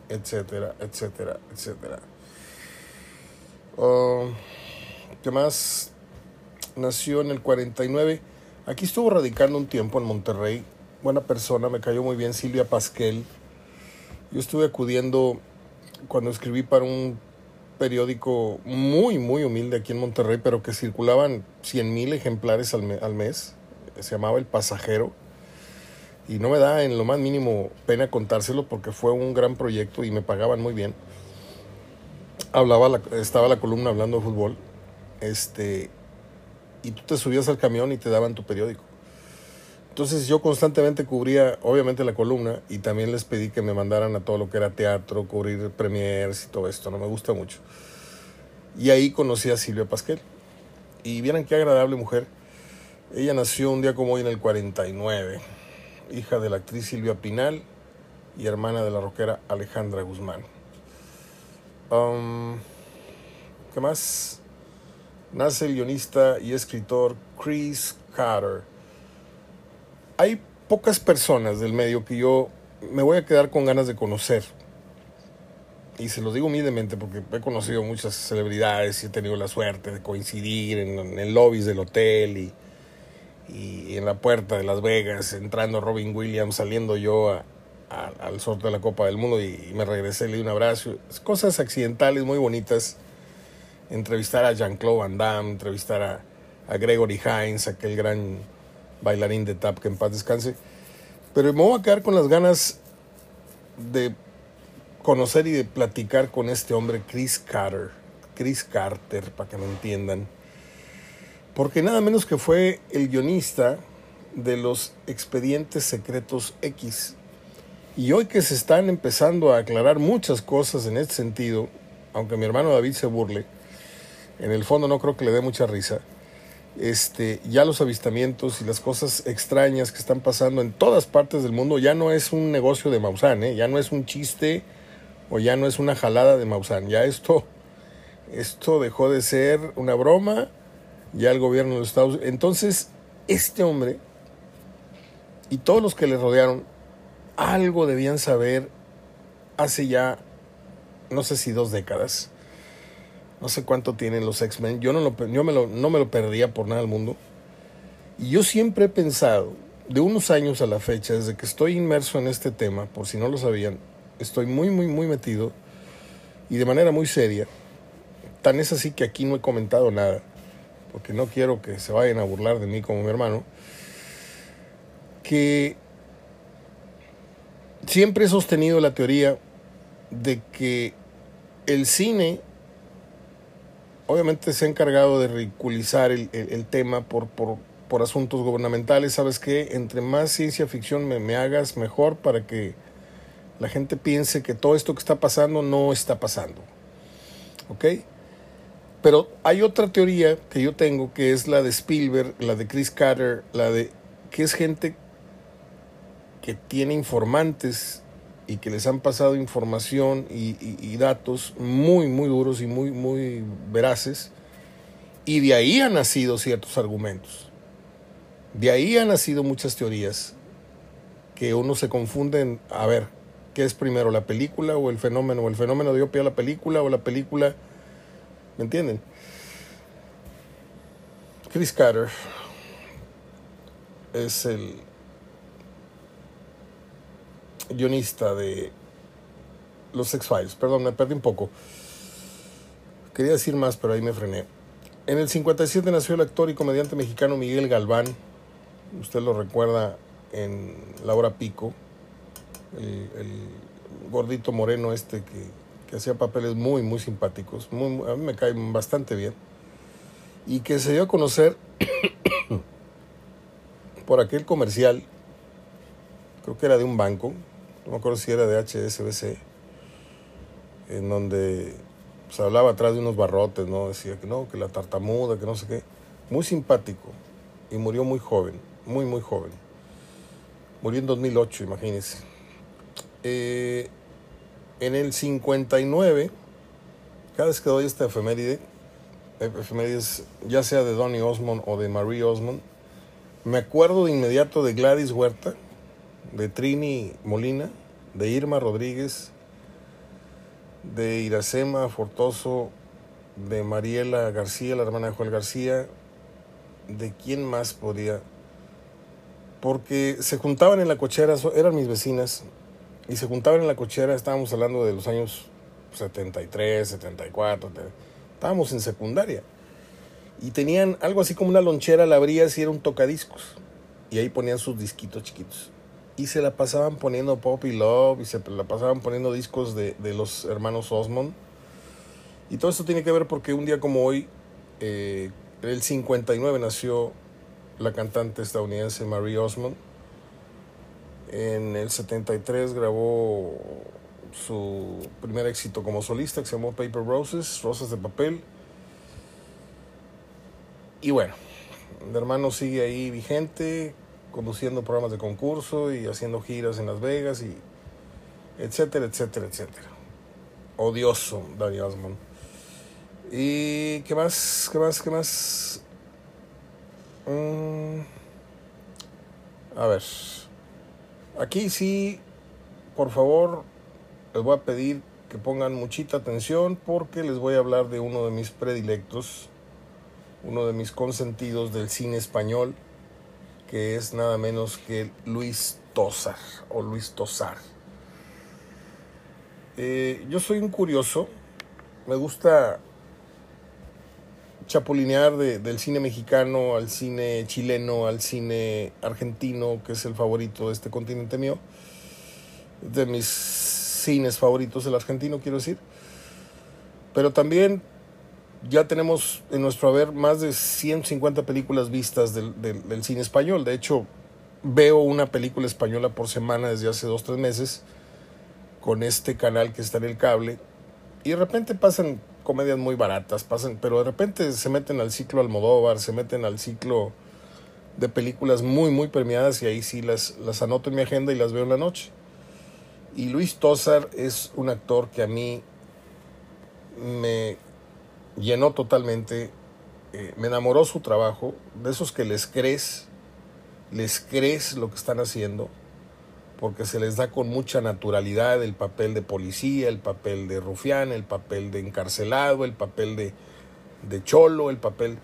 etcétera, etcétera, etcétera. Oh, ¿Qué más? Nació en el 49. Aquí estuvo radicando un tiempo en Monterrey. Buena persona, me cayó muy bien Silvia Pasquel. Yo estuve acudiendo cuando escribí para un periódico muy, muy humilde aquí en Monterrey, pero que circulaban 100 mil ejemplares al, al mes. Se llamaba El Pasajero y no me da en lo más mínimo pena contárselo porque fue un gran proyecto y me pagaban muy bien. Hablaba estaba la columna hablando de fútbol, este, y tú te subías al camión y te daban tu periódico. Entonces yo constantemente cubría, obviamente, la columna y también les pedí que me mandaran a todo lo que era teatro, cubrir premiers y todo esto. No me gusta mucho. Y ahí conocí a Silvia Pasquel. Y vieran qué agradable mujer. Ella nació un día como hoy en el 49 hija de la actriz Silvia Pinal y hermana de la rockera Alejandra Guzmán. Um, ¿Qué más? Nace el guionista y escritor Chris Carter. Hay pocas personas del medio que yo me voy a quedar con ganas de conocer. Y se lo digo humildemente porque he conocido muchas celebridades y he tenido la suerte de coincidir en, en lobbies del hotel y, y en la puerta de Las Vegas, entrando Robin Williams, saliendo yo al sorteo de la Copa del Mundo y, me regresé, le di un abrazo. Cosas accidentales muy bonitas. Entrevistar a Jean-Claude Van Damme, entrevistar a, a, Gregory Hines, aquel gran bailarín de tap que en paz descanse. Pero me voy a quedar con las ganas de conocer y de platicar con este hombre, Chris Carter. Chris Carter, para que me entiendan. Porque nada menos que fue el guionista de los expedientes secretos X. Y hoy que se están empezando a aclarar muchas cosas en este sentido, aunque mi hermano David se burle, en el fondo no creo que le dé mucha risa, este, ya los avistamientos y las cosas extrañas que están pasando en todas partes del mundo ya no es un negocio de Maussan, ¿eh? ya no es un chiste o ya no es una jalada de Maussan, ya esto, esto dejó de ser una broma, ya el gobierno de los Estados Unidos. Entonces, este hombre y todos los que le rodearon algo debían saber hace ya, no sé si dos décadas no sé cuánto tienen los X-Men. Yo, no, lo, yo me lo, no me lo perdía por nada del mundo. Y yo siempre he pensado, de unos años a la fecha, desde que estoy inmerso en este tema, por si no lo sabían, estoy muy, muy, muy metido y de manera muy seria. Tan es así que aquí no he comentado nada, porque no quiero que se vayan a burlar de mí como mi hermano, que siempre he sostenido la teoría de que el cine obviamente se ha encargado de ridiculizar el, tema por, por, asuntos gubernamentales. ¿Sabes qué? Entre más ciencia ficción me, me, hagas, mejor para que la gente piense que todo esto que está pasando no está pasando. ¿Ok? Pero hay otra teoría que yo tengo que es la de Spielberg, la de Chris Carter, la de que es gente que tiene informantes y que les han pasado información y, datos muy, muy duros y muy, muy veraces. Y de ahí han nacido ciertos argumentos. De ahí han nacido muchas teorías que uno se confunde en, a ver, ¿qué es primero, la película o el fenómeno? ¿O el fenómeno dio pie a la película o la película? ¿Me entienden? Chris Carter es el guionista de los X-Files. Perdón, me perdí un poco. Quería decir más, pero ahí me frené. En el 57 nació el actor y comediante mexicano Miguel Galván. Usted lo recuerda en La Hora Pico. El, gordito moreno este que, hacía papeles muy, muy simpáticos. Muy, a mí me cae bastante bien. Y que se dio a conocer por aquel comercial, creo que era de un banco, no me acuerdo si era de HSBC, en donde se hablaba atrás de unos barrotes, ¿no? Decía que no, que la tartamuda, que no sé qué. Muy simpático y murió muy joven, muy, muy joven. Murió en 2008, imagínense. Eh, en el 59, cada vez que doy esta efeméride, efemérides ya sea de Donny Osmond o de Marie Osmond, me acuerdo de inmediato de Gladys Huerta, de Trini Molina, de Irma Rodríguez, de Iracema Fortoso, de Mariela García, la hermana de Joel García, de quién más podía, porque se juntaban en la cochera, eran mis vecinas, y se juntaban en la cochera, estábamos hablando de los años 73, 74, estábamos en secundaria, y tenían algo así como una lonchera, la abrías y era un tocadiscos, y ahí ponían sus disquitos chiquitos y se la pasaban poniendo Pop y Love y se la pasaban poniendo discos de, los hermanos Osmond. Y todo esto tiene que ver porque un día como hoy, eh, el 59 nació la cantante estadounidense Marie Osmond. En el 73 grabó su primer éxito como solista que se llamó Paper Roses, Rosas de Papel. Y bueno, el hermano sigue ahí vigente, conduciendo programas de concurso y haciendo giras en Las Vegas y etcétera, etcétera, etcétera. Odioso Danny Osmond. ¿Y qué más? ¿Qué más? ¿Qué más? Mm, a ver. Aquí sí, por favor, les voy a pedir que pongan muchita atención porque les voy a hablar de uno de mis predilectos, uno de mis consentidos del cine español que es nada menos que Luis Tosar o Luis Tosar. Eh, yo soy un curioso, me gusta chapulinear del cine mexicano al cine chileno, al cine argentino, que es el favorito de este continente mío, de mis cines favoritos el argentino, quiero decir. Pero también ya tenemos en nuestro haber más de 150 películas vistas del, del, del, cine español. De hecho, veo una película española por semana desde hace dos, tres meses con este canal que está en el cable. Y de repente pasan comedias muy baratas, pasan, pero de repente se meten al ciclo Almodóvar, se meten al ciclo de películas muy, muy premiadas y ahí sí las, las anoto en mi agenda y las veo en la noche. Y Luis Tosar es un actor que a mí me llenó totalmente, eh, me enamoró su trabajo, de esos que les crees, les crees lo que están haciendo, porque se les da con mucha naturalidad el papel de policía, el papel de rufián, el papel de encarcelado, el papel de, de cholo, el papel...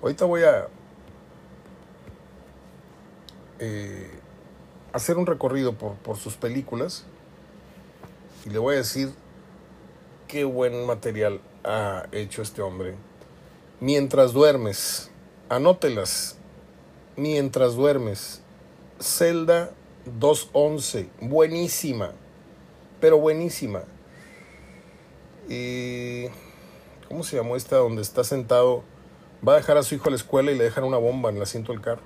Ahorita voy a eh, hacer un recorrido por, por sus películas y le voy a decir qué buen material ha hecho este hombre. Mientras duermes, anótelas. Mientras duermes, Zelda 211, buenísima, pero buenísima. Y, ¿Cómo se llamó esta donde está sentado? Va a dejar a su hijo a la escuela y le dejan una bomba en el asiento del carro.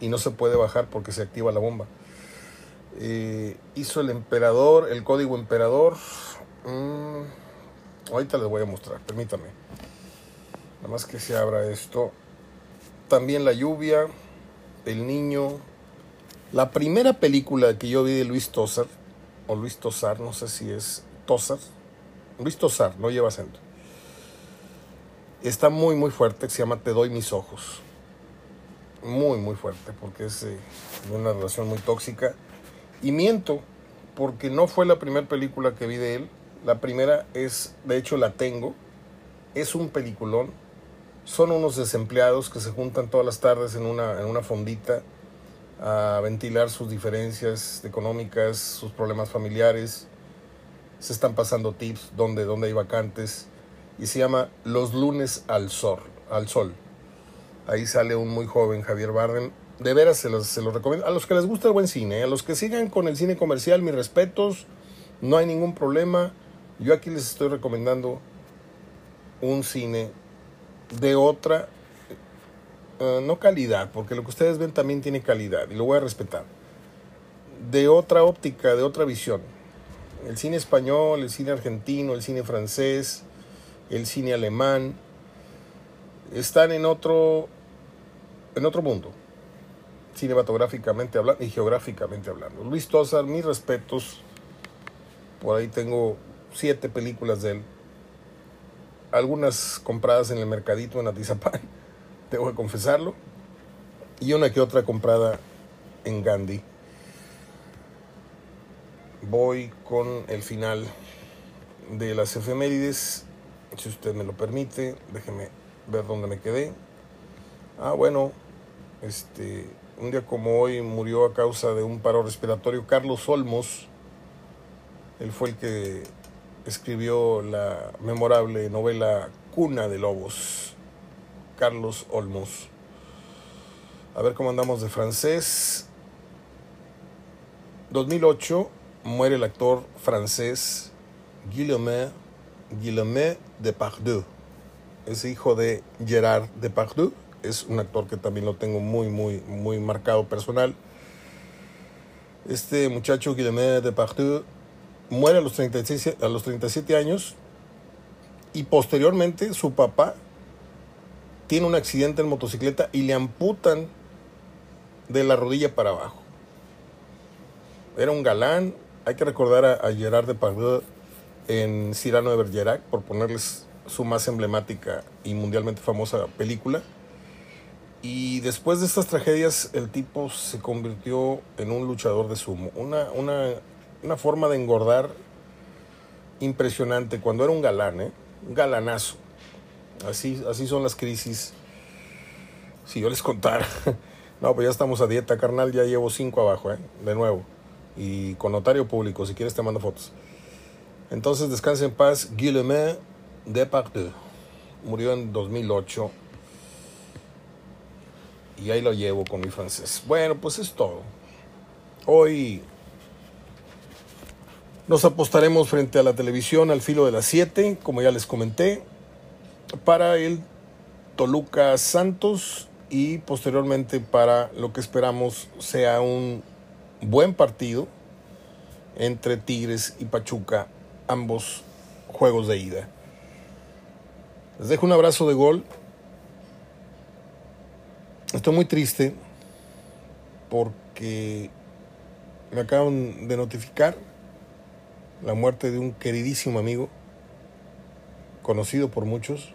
Y no se puede bajar porque se activa la bomba. Eh, hizo el emperador, el código emperador. Mm, ahorita les voy a mostrar, permítame. Nada más que se abra esto. También la lluvia, el niño. La primera película que yo vi de Luis Tosar, o Luis Tosar, no sé si es Tosar. Luis Tosar, no lleva acento. Está muy, muy fuerte, se llama Te doy mis ojos. Muy, muy fuerte, porque es eh, una relación muy tóxica y miento, porque no fue la primera película que vi de él. La primera es, de hecho la tengo, es un peliculón. Son unos desempleados que se juntan todas las tardes en una, en una fondita a ventilar sus diferencias económicas, sus problemas familiares. Se están pasando tips donde, donde hay vacantes. Y se llama Los lunes al sol, al sol. Ahí sale un muy joven Javier Bardem de veras se los, se los recomiendo. A los que les gusta el buen cine, a los que sigan con el cine comercial, mis respetos, no hay ningún problema. Yo aquí les estoy recomendando un cine de otra, uh, no calidad, porque lo que ustedes ven también tiene calidad y lo voy a respetar. De otra óptica, de otra visión. El cine español, el cine argentino, el cine francés, el cine alemán, están en otro, en otro mundo cinematográficamente hablando y geográficamente hablando. Luis Tosar, mis respetos. Por ahí tengo siete películas de él. Algunas compradas en el mercadito en Atizapán, tengo que confesarlo. Y una que otra comprada en Gandhi. Voy con el final de las efemérides. Si usted me lo permite, déjeme ver dónde me quedé. Ah, bueno, este un día como hoy murió a causa de un paro respiratorio Carlos Olmos. Él fue el que escribió la memorable novela Cuna de Lobos. Carlos Olmos. A ver cómo andamos de francés. 2008 muere el actor francés Guillaume, Guillaume Depardieu. Es hijo de Gerard Depardieu es un actor que también lo tengo muy, muy, muy marcado personal. Este muchacho Guilherme Depardieu muere a los, 36, a los 37 años y posteriormente su papá tiene un accidente en motocicleta y le amputan de la rodilla para abajo. Era un galán. Hay que recordar a, a Gerard Depardieu en Cyrano de Bergerac, por ponerles su más emblemática y mundialmente famosa película. Y después de estas tragedias, el tipo se convirtió en un luchador de sumo. Una, una, una forma de engordar impresionante cuando era un galán, ¿eh? un galanazo. Así, así son las crisis. Si yo les contara. No, pues ya estamos a dieta, carnal. Ya llevo cinco abajo, ¿eh? de nuevo. Y con notario público, si quieres te mando fotos. Entonces, descanse en paz. Guillaume Depardieu. Murió en 2008 y ahí lo llevo con mi francés. Bueno, pues es todo. Hoy nos apostaremos frente a la televisión al filo de las 7, como ya les comenté. para el Toluca Santos y posteriormente para lo que esperamos sea un buen partido entre Tigres y Pachuca, ambos juegos de ida. Les dejo un abrazo de gol. Estoy muy triste porque me acaban de notificar la muerte de un queridísimo amigo, conocido por muchos,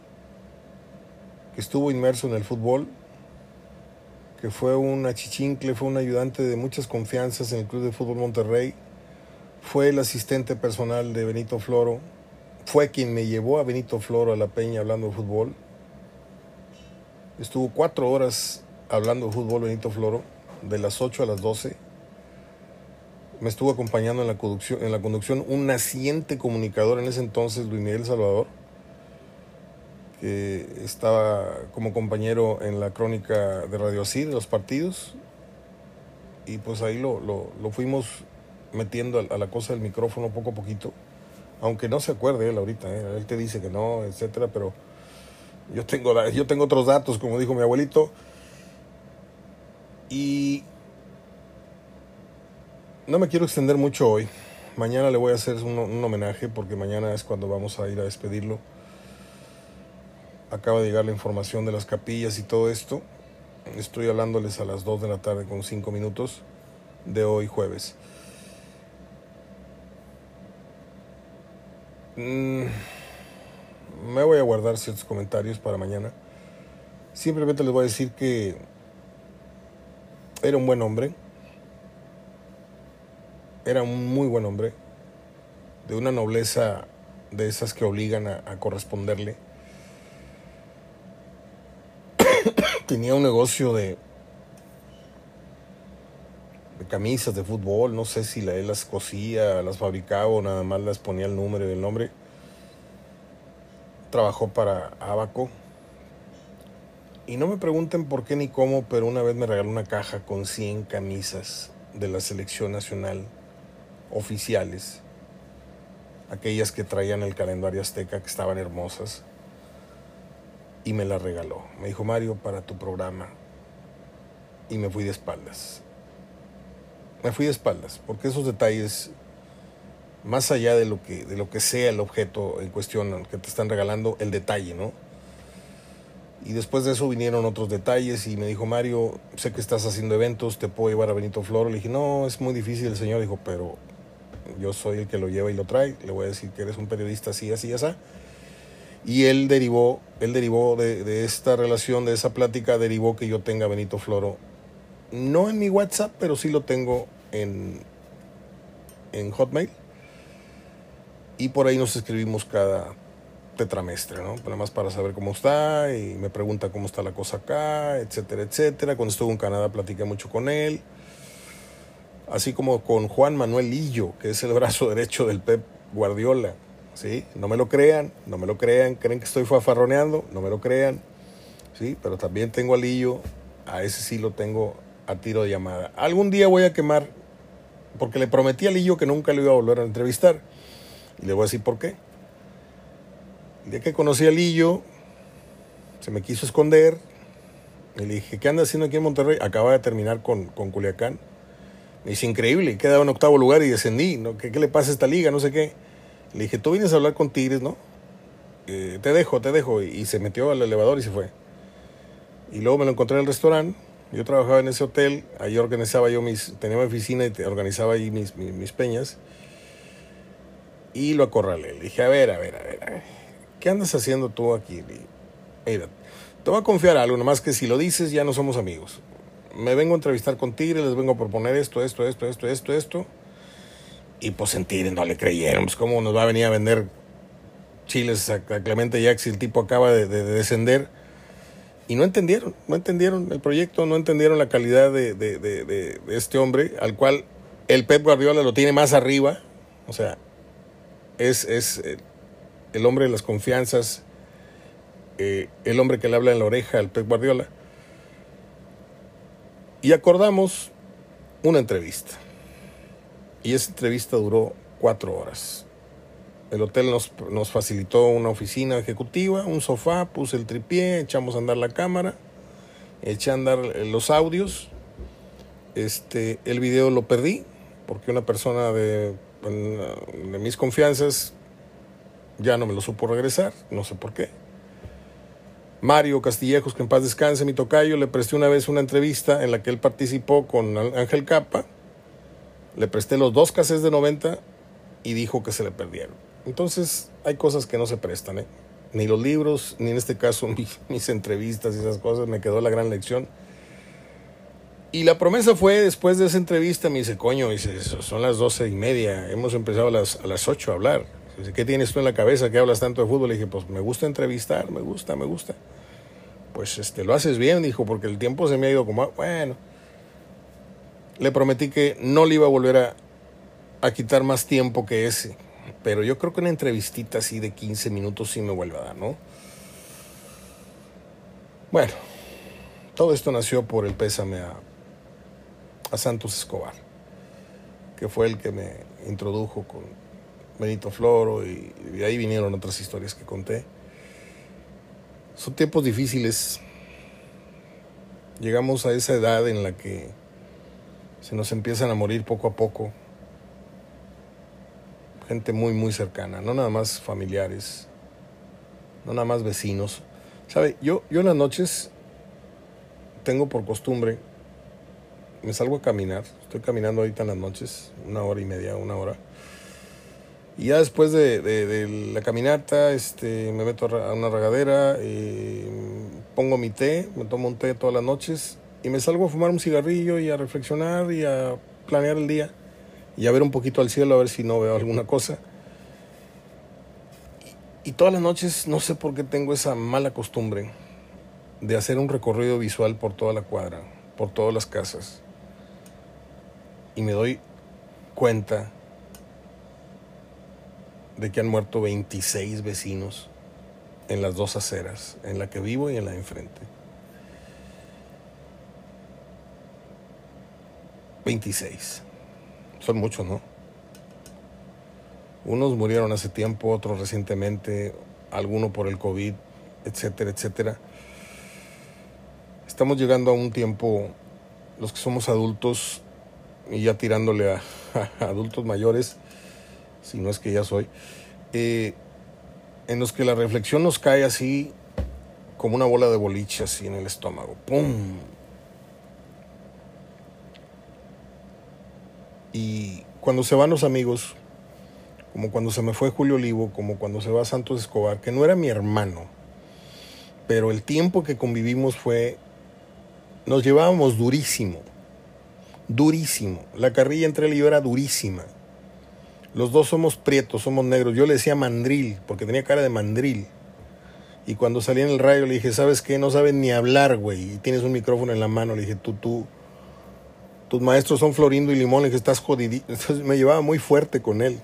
que estuvo inmerso en el fútbol, que fue un achichincle, fue un ayudante de muchas confianzas en el Club de Fútbol Monterrey, fue el asistente personal de Benito Floro, fue quien me llevó a Benito Floro a la Peña hablando de fútbol. Estuvo cuatro horas hablando de fútbol Benito Floro, de las 8 a las 12. Me estuvo acompañando en la conducción, en la conducción un naciente comunicador en ese entonces, Luis Miguel Salvador que estaba como compañero en la crónica de Radio Así de los partidos. Y pues ahí lo, lo, fuimos metiendo a, la cosa del micrófono poco a poquito. Aunque no se acuerde él ahorita, ¿eh? él te dice que no, etcétera, pero yo tengo, yo tengo otros datos, como dijo mi abuelito. Y no me quiero extender mucho hoy. Mañana le voy a hacer un, homenaje porque mañana es cuando vamos a ir a despedirlo acaba de llegar la información de las capillas y todo esto. Estoy hablándoles a las 2 de la tarde con 5 minutos de hoy jueves. Mm, me voy a guardar ciertos comentarios para mañana. Simplemente les voy a decir que era un buen hombre. Era un muy buen hombre. De una nobleza de esas que obligan a, corresponderle tenía un negocio de, de camisas de fútbol, no sé si él las cosía, las fabricaba o nada más las ponía el número y el nombre. Trabajó para Abaco. Y no me pregunten por qué ni cómo, pero una vez me regaló una caja con 100 camisas de la selección nacional oficiales. Aquellas que traían el calendario azteca, que estaban hermosas y me la regaló. Me dijo, Mario, para tu programa. Y me fui de espaldas. Me fui de espaldas, porque esos detalles, más allá de lo que, de lo que sea el objeto en cuestión que te están regalando, el detalle, ¿no? Y después de eso vinieron otros detalles y me dijo, Mario, sé que estás haciendo eventos, te puedo llevar a Benito Floro. Le dije, no, es muy difícil. El señor dijo, pero yo soy el que lo lleva y lo trae. Le voy a decir que eres un periodista así, así, así y él derivó, él derivó de, esta relación, de esa plática, derivó que yo tenga Benito Floro, no en mi WhatsApp, pero sí lo tengo en, en Hotmail. Y por ahí nos escribimos cada tetramestre, ¿no? Nada más para saber cómo está y me pregunta cómo está la cosa acá, etcétera, etcétera. Cuando estuvo en Canadá platiqué mucho con él. Así como con Juan Manuel Lillo, que es el brazo derecho del Pep Guardiola ¿sí? No me lo crean, no me lo crean, creen que estoy fafarroneando, no me lo crean, ¿sí? Pero también tengo a Lillo, a ese sí lo tengo a tiro de llamada. Algún día voy a quemar, porque le prometí a Lillo que nunca lo iba a volver a entrevistar, y le voy a decir por qué. El día que conocí a Lillo, se me quiso esconder, y le dije, ¿qué anda haciendo aquí en Monterrey? Acaba de terminar con, con Culiacán. Dice, increíble, quedaba en octavo lugar y descendí, ¿no? ¿Qué, ¿Qué le pasa a esta liga? No sé qué. Le dije, tú vienes a hablar con Tigres, ¿no? Eh, te dejo, te dejo. Y, se metió al elevador y se fue. Y luego me lo encontré en el restaurante. Yo trabajaba en ese hotel. Ahí organizaba yo mis. Tenía oficina y organizaba ahí mis, mis, peñas. Y lo acorralé. Le dije, a ver, a ver, a ver. ¿Qué andas haciendo tú aquí? Mira, te voy a confiar algo, nomás que si lo dices ya no somos amigos. Me vengo a entrevistar con Tigres, les vengo a proponer esto, esto, esto, esto, esto, esto y pues en no le creyeron. Pues cómo nos va a venir a vender chiles a, Clemente Jack si el tipo acaba de, descender. Y no entendieron, no entendieron el proyecto, no entendieron la calidad de, de, este hombre, al cual el Pep Guardiola lo tiene más arriba. O sea, es, es el hombre de las confianzas, eh, el hombre que le habla en la oreja al Pep Guardiola. Y acordamos una entrevista. Y esa entrevista duró cuatro horas. El hotel nos, nos facilitó una oficina ejecutiva, un sofá, puse el tripié, echamos a andar la cámara, eché a andar los audios. Este, el video lo perdí porque una persona de, de mis confianzas ya no me lo supo regresar, no sé por qué. Mario Castillejos, que en paz descanse, mi tocayo, le presté una vez una entrevista en la que él participó con Ángel Capa. Le presté los dos cassettes de 90 y dijo que se le perdieron. Entonces, hay cosas que no se prestan, ¿eh? Ni los libros, ni en este caso mis, entrevistas y esas cosas, me quedó la gran lección. Y la promesa fue, después de esa entrevista, me dice, coño, dice, son las doce y media, hemos empezado a las, a las ocho a hablar. ¿Qué tienes tú en la cabeza que hablas tanto de fútbol? Le dije, pues me gusta entrevistar, me gusta, me gusta. Pues este, lo haces bien, dijo, porque el tiempo se me ha ido como, bueno. Le prometí que no le iba a volver a, quitar más tiempo que ese. Pero yo creo que una entrevistita así de 15 minutos sí me vuelve a dar, ¿no? Bueno, todo esto nació por el pésame a Santos Escobar, que fue el que me introdujo con Benito Floro y de ahí vinieron otras historias que conté. Son tiempos difíciles. Llegamos a esa edad en la que se nos empiezan a morir poco a poco gente muy, muy cercana, no nada más familiares, no nada más vecinos. ¿Sabe? Yo, yo en las noches tengo por costumbre, me salgo a caminar, estoy caminando ahorita en las noches, una hora y media, una hora. Y ya después de, la caminata, este, me meto a una regadera, pongo mi té, me tomo un té todas las noches y me salgo a fumar un cigarrillo y a reflexionar y a planear el día y a ver un poquito al cielo a ver si no veo alguna cosa. Y, todas las noches no sé por qué tengo esa mala costumbre de hacer un recorrido visual por toda la cuadra, por todas las casas. Y me doy cuenta de que han muerto 26 vecinos en las dos aceras, en la que vivo y en la de enfrente. 26. Son muchos, ¿no? Unos murieron hace tiempo, otros recientemente, alguno por el COVID, etcétera, etcétera. Estamos llegando a un tiempo, los que somos adultos, y ya tirándole a, adultos mayores, si no es que ya soy, eh, en los que la reflexión nos cae así como una bola de boliche así en el estómago. ¡Pum! Y cuando se van los amigos, como cuando se me fue Julio Olivo, como cuando se va Santos Escobar, que no era mi hermano, pero el tiempo que convivimos fue, nos llevábamos durísimo, durísimo. La carrilla entre él y yo era durísima. Los dos somos prietos, somos negros. Yo le decía mandril, porque tenía cara de mandril. Y cuando salí en el rayo le dije, ¿sabes qué? No sabes ni hablar, güey. Y tienes un micrófono en la mano. Le dije, tú, tú, tus maestros son Florindo y Limón, que estás jodidito. Entonces me llevaba muy fuerte con él.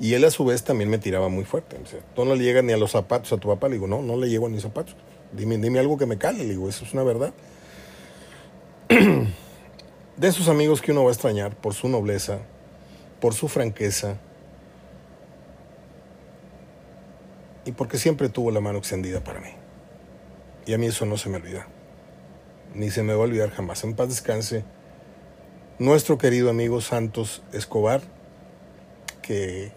Y él a su vez también me tiraba muy fuerte. Tú no le llegas ni a los zapatos a tu papá. Le digo, no, no le llego a mis zapatos. Dime, dime algo que me cale. Le digo, eso es una verdad. De esos amigos que uno va a extrañar por su nobleza, por su franqueza y porque siempre tuvo la mano extendida para mí. Y a mí eso no se me olvida. Ni se me va a olvidar jamás. En paz descanse nuestro querido amigo Santos Escobar, que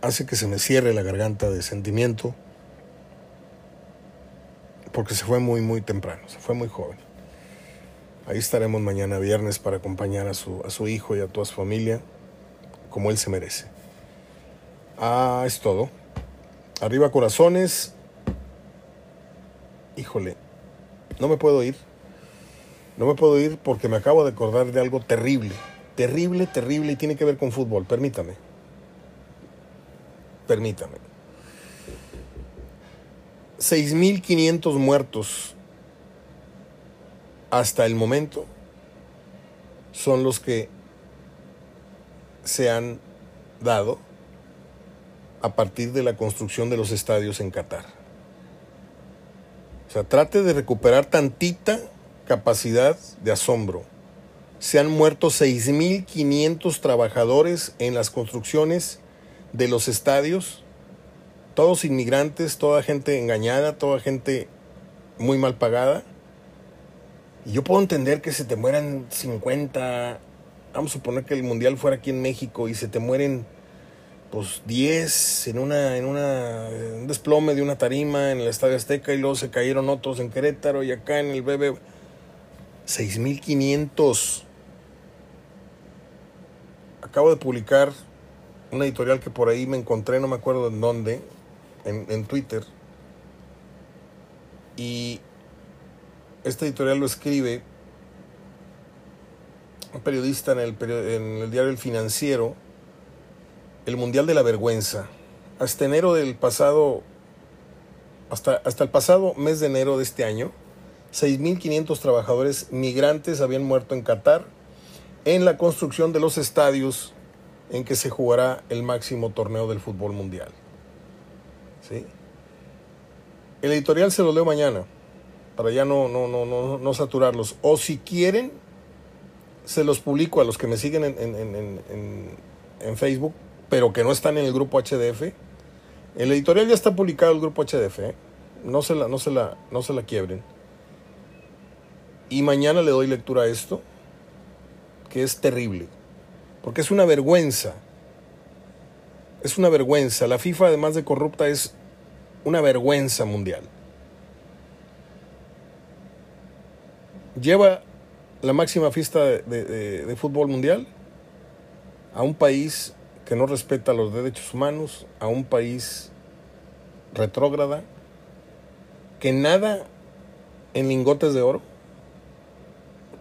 hace que se me cierre la garganta de sentimiento, porque se fue muy, muy temprano, se fue muy joven. Ahí estaremos mañana viernes para acompañar a su, a su hijo y a toda su familia, como él se merece. Ah, es todo. Arriba corazones. Híjole, no me puedo ir. No me puedo ir porque me acabo de acordar de algo terrible. Terrible, terrible y tiene que ver con fútbol. Permítame. Permítame. 6.500 muertos hasta el momento son los que se han dado a partir de la construcción de los estadios en Qatar. O sea, trate de recuperar tantita capacidad de asombro. se han muerto 6.500 trabajadores en las construcciones de los estadios, todos inmigrantes, toda gente engañada, toda gente muy mal pagada. Y yo puedo entender que se te mueran 50, vamos a suponer que el mundial fuera aquí en México y se te mueren pues 10 en una en una un desplome de una tarima en el Estadio Azteca y luego se cayeron otros en Querétaro y acá en el BB 6500 acabo de publicar una editorial que por ahí me encontré, no me acuerdo en dónde, en, en Twitter. Y este editorial lo escribe un periodista en el, en el diario El Financiero, el Mundial de la Vergüenza. Hasta enero del pasado, hasta, hasta el pasado mes de enero de este año, 6.500 trabajadores migrantes habían muerto en Qatar en la construcción de los estadios en que se jugará el máximo torneo del fútbol mundial. ¿Sí? El editorial se lo leo mañana, para ya no, no, no, no, no saturarlos. O si quieren, se los publico a los que me siguen en, en, en, en, Facebook, pero que no están en el grupo HDF. El editorial ya está publicado el grupo HDF, ¿eh? no, se la, no, se la, no se la quiebren. Y mañana le doy lectura a esto que es terrible, porque es una vergüenza. Es una vergüenza. La FIFA, además de corrupta, es una vergüenza mundial. Lleva la máxima fiesta de, de, fútbol mundial a un país que no respeta los derechos humanos, a un país retrógrada, que nada en lingotes de oro,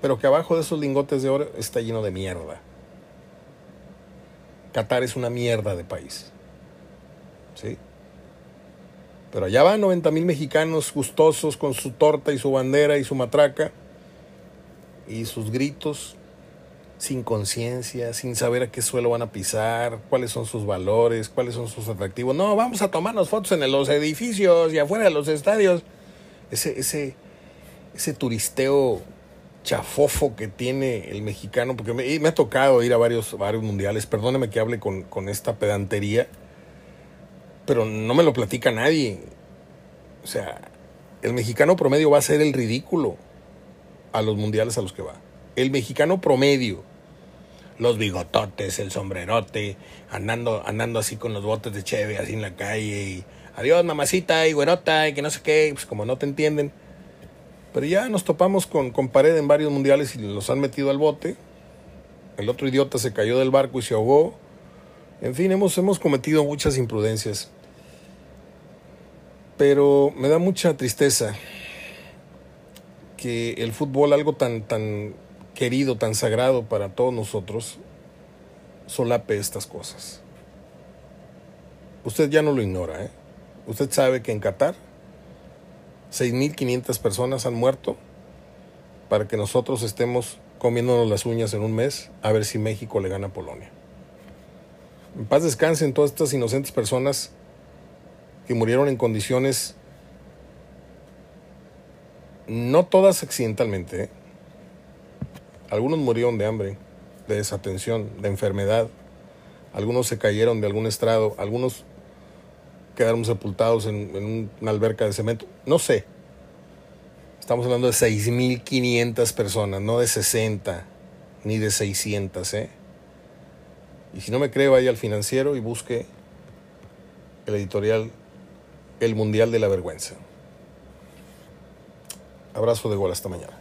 pero que abajo de esos lingotes de oro está lleno de mierda. Qatar es una mierda de país. ¿Sí? Pero allá van 90 mil mexicanos gustosos con su torta y su bandera y su matraca y sus gritos, sin conciencia, sin saber a qué suelo van a pisar, cuáles son sus valores, cuáles son sus atractivos. No, vamos a tomarnos fotos en los edificios y afuera de los estadios. Ese, ese, ese turisteo chafofo que tiene el mexicano, porque me, me, ha tocado ir a varios, varios mundiales, perdóneme que hable con, con, esta pedantería, pero no me lo platica nadie. O sea, el mexicano promedio va a ser el ridículo a los mundiales a los que va. El mexicano promedio, los bigototes, el sombrerote, andando, andando así con los botes de cheve, así en la calle, y adiós mamacita y güerota, y que no sé qué, pues como no te entienden pero ya nos topamos con, con pared en varios mundiales y los han metido al bote. El otro idiota se cayó del barco y se ahogó. En fin, hemos, hemos cometido muchas imprudencias. Pero me da mucha tristeza que el fútbol, algo tan, tan querido, tan sagrado para todos nosotros, solape estas cosas. Usted ya no lo ignora, ¿eh? Usted sabe que en Qatar 6.500 personas han muerto para que nosotros estemos comiéndonos las uñas en un mes a ver si México le gana a Polonia. En paz descansen todas estas inocentes personas que murieron en condiciones, no todas accidentalmente, ¿eh? algunos murieron de hambre, de desatención, de enfermedad, algunos se cayeron de algún estrado, algunos quedaron sepultados en, una alberca de cemento. No sé. Estamos hablando de 6.500 personas, no de 60 ni de 600. ¿eh? Y si no me cree, vaya al financiero y busque el editorial El Mundial de la Vergüenza. Abrazo de gol hasta mañana.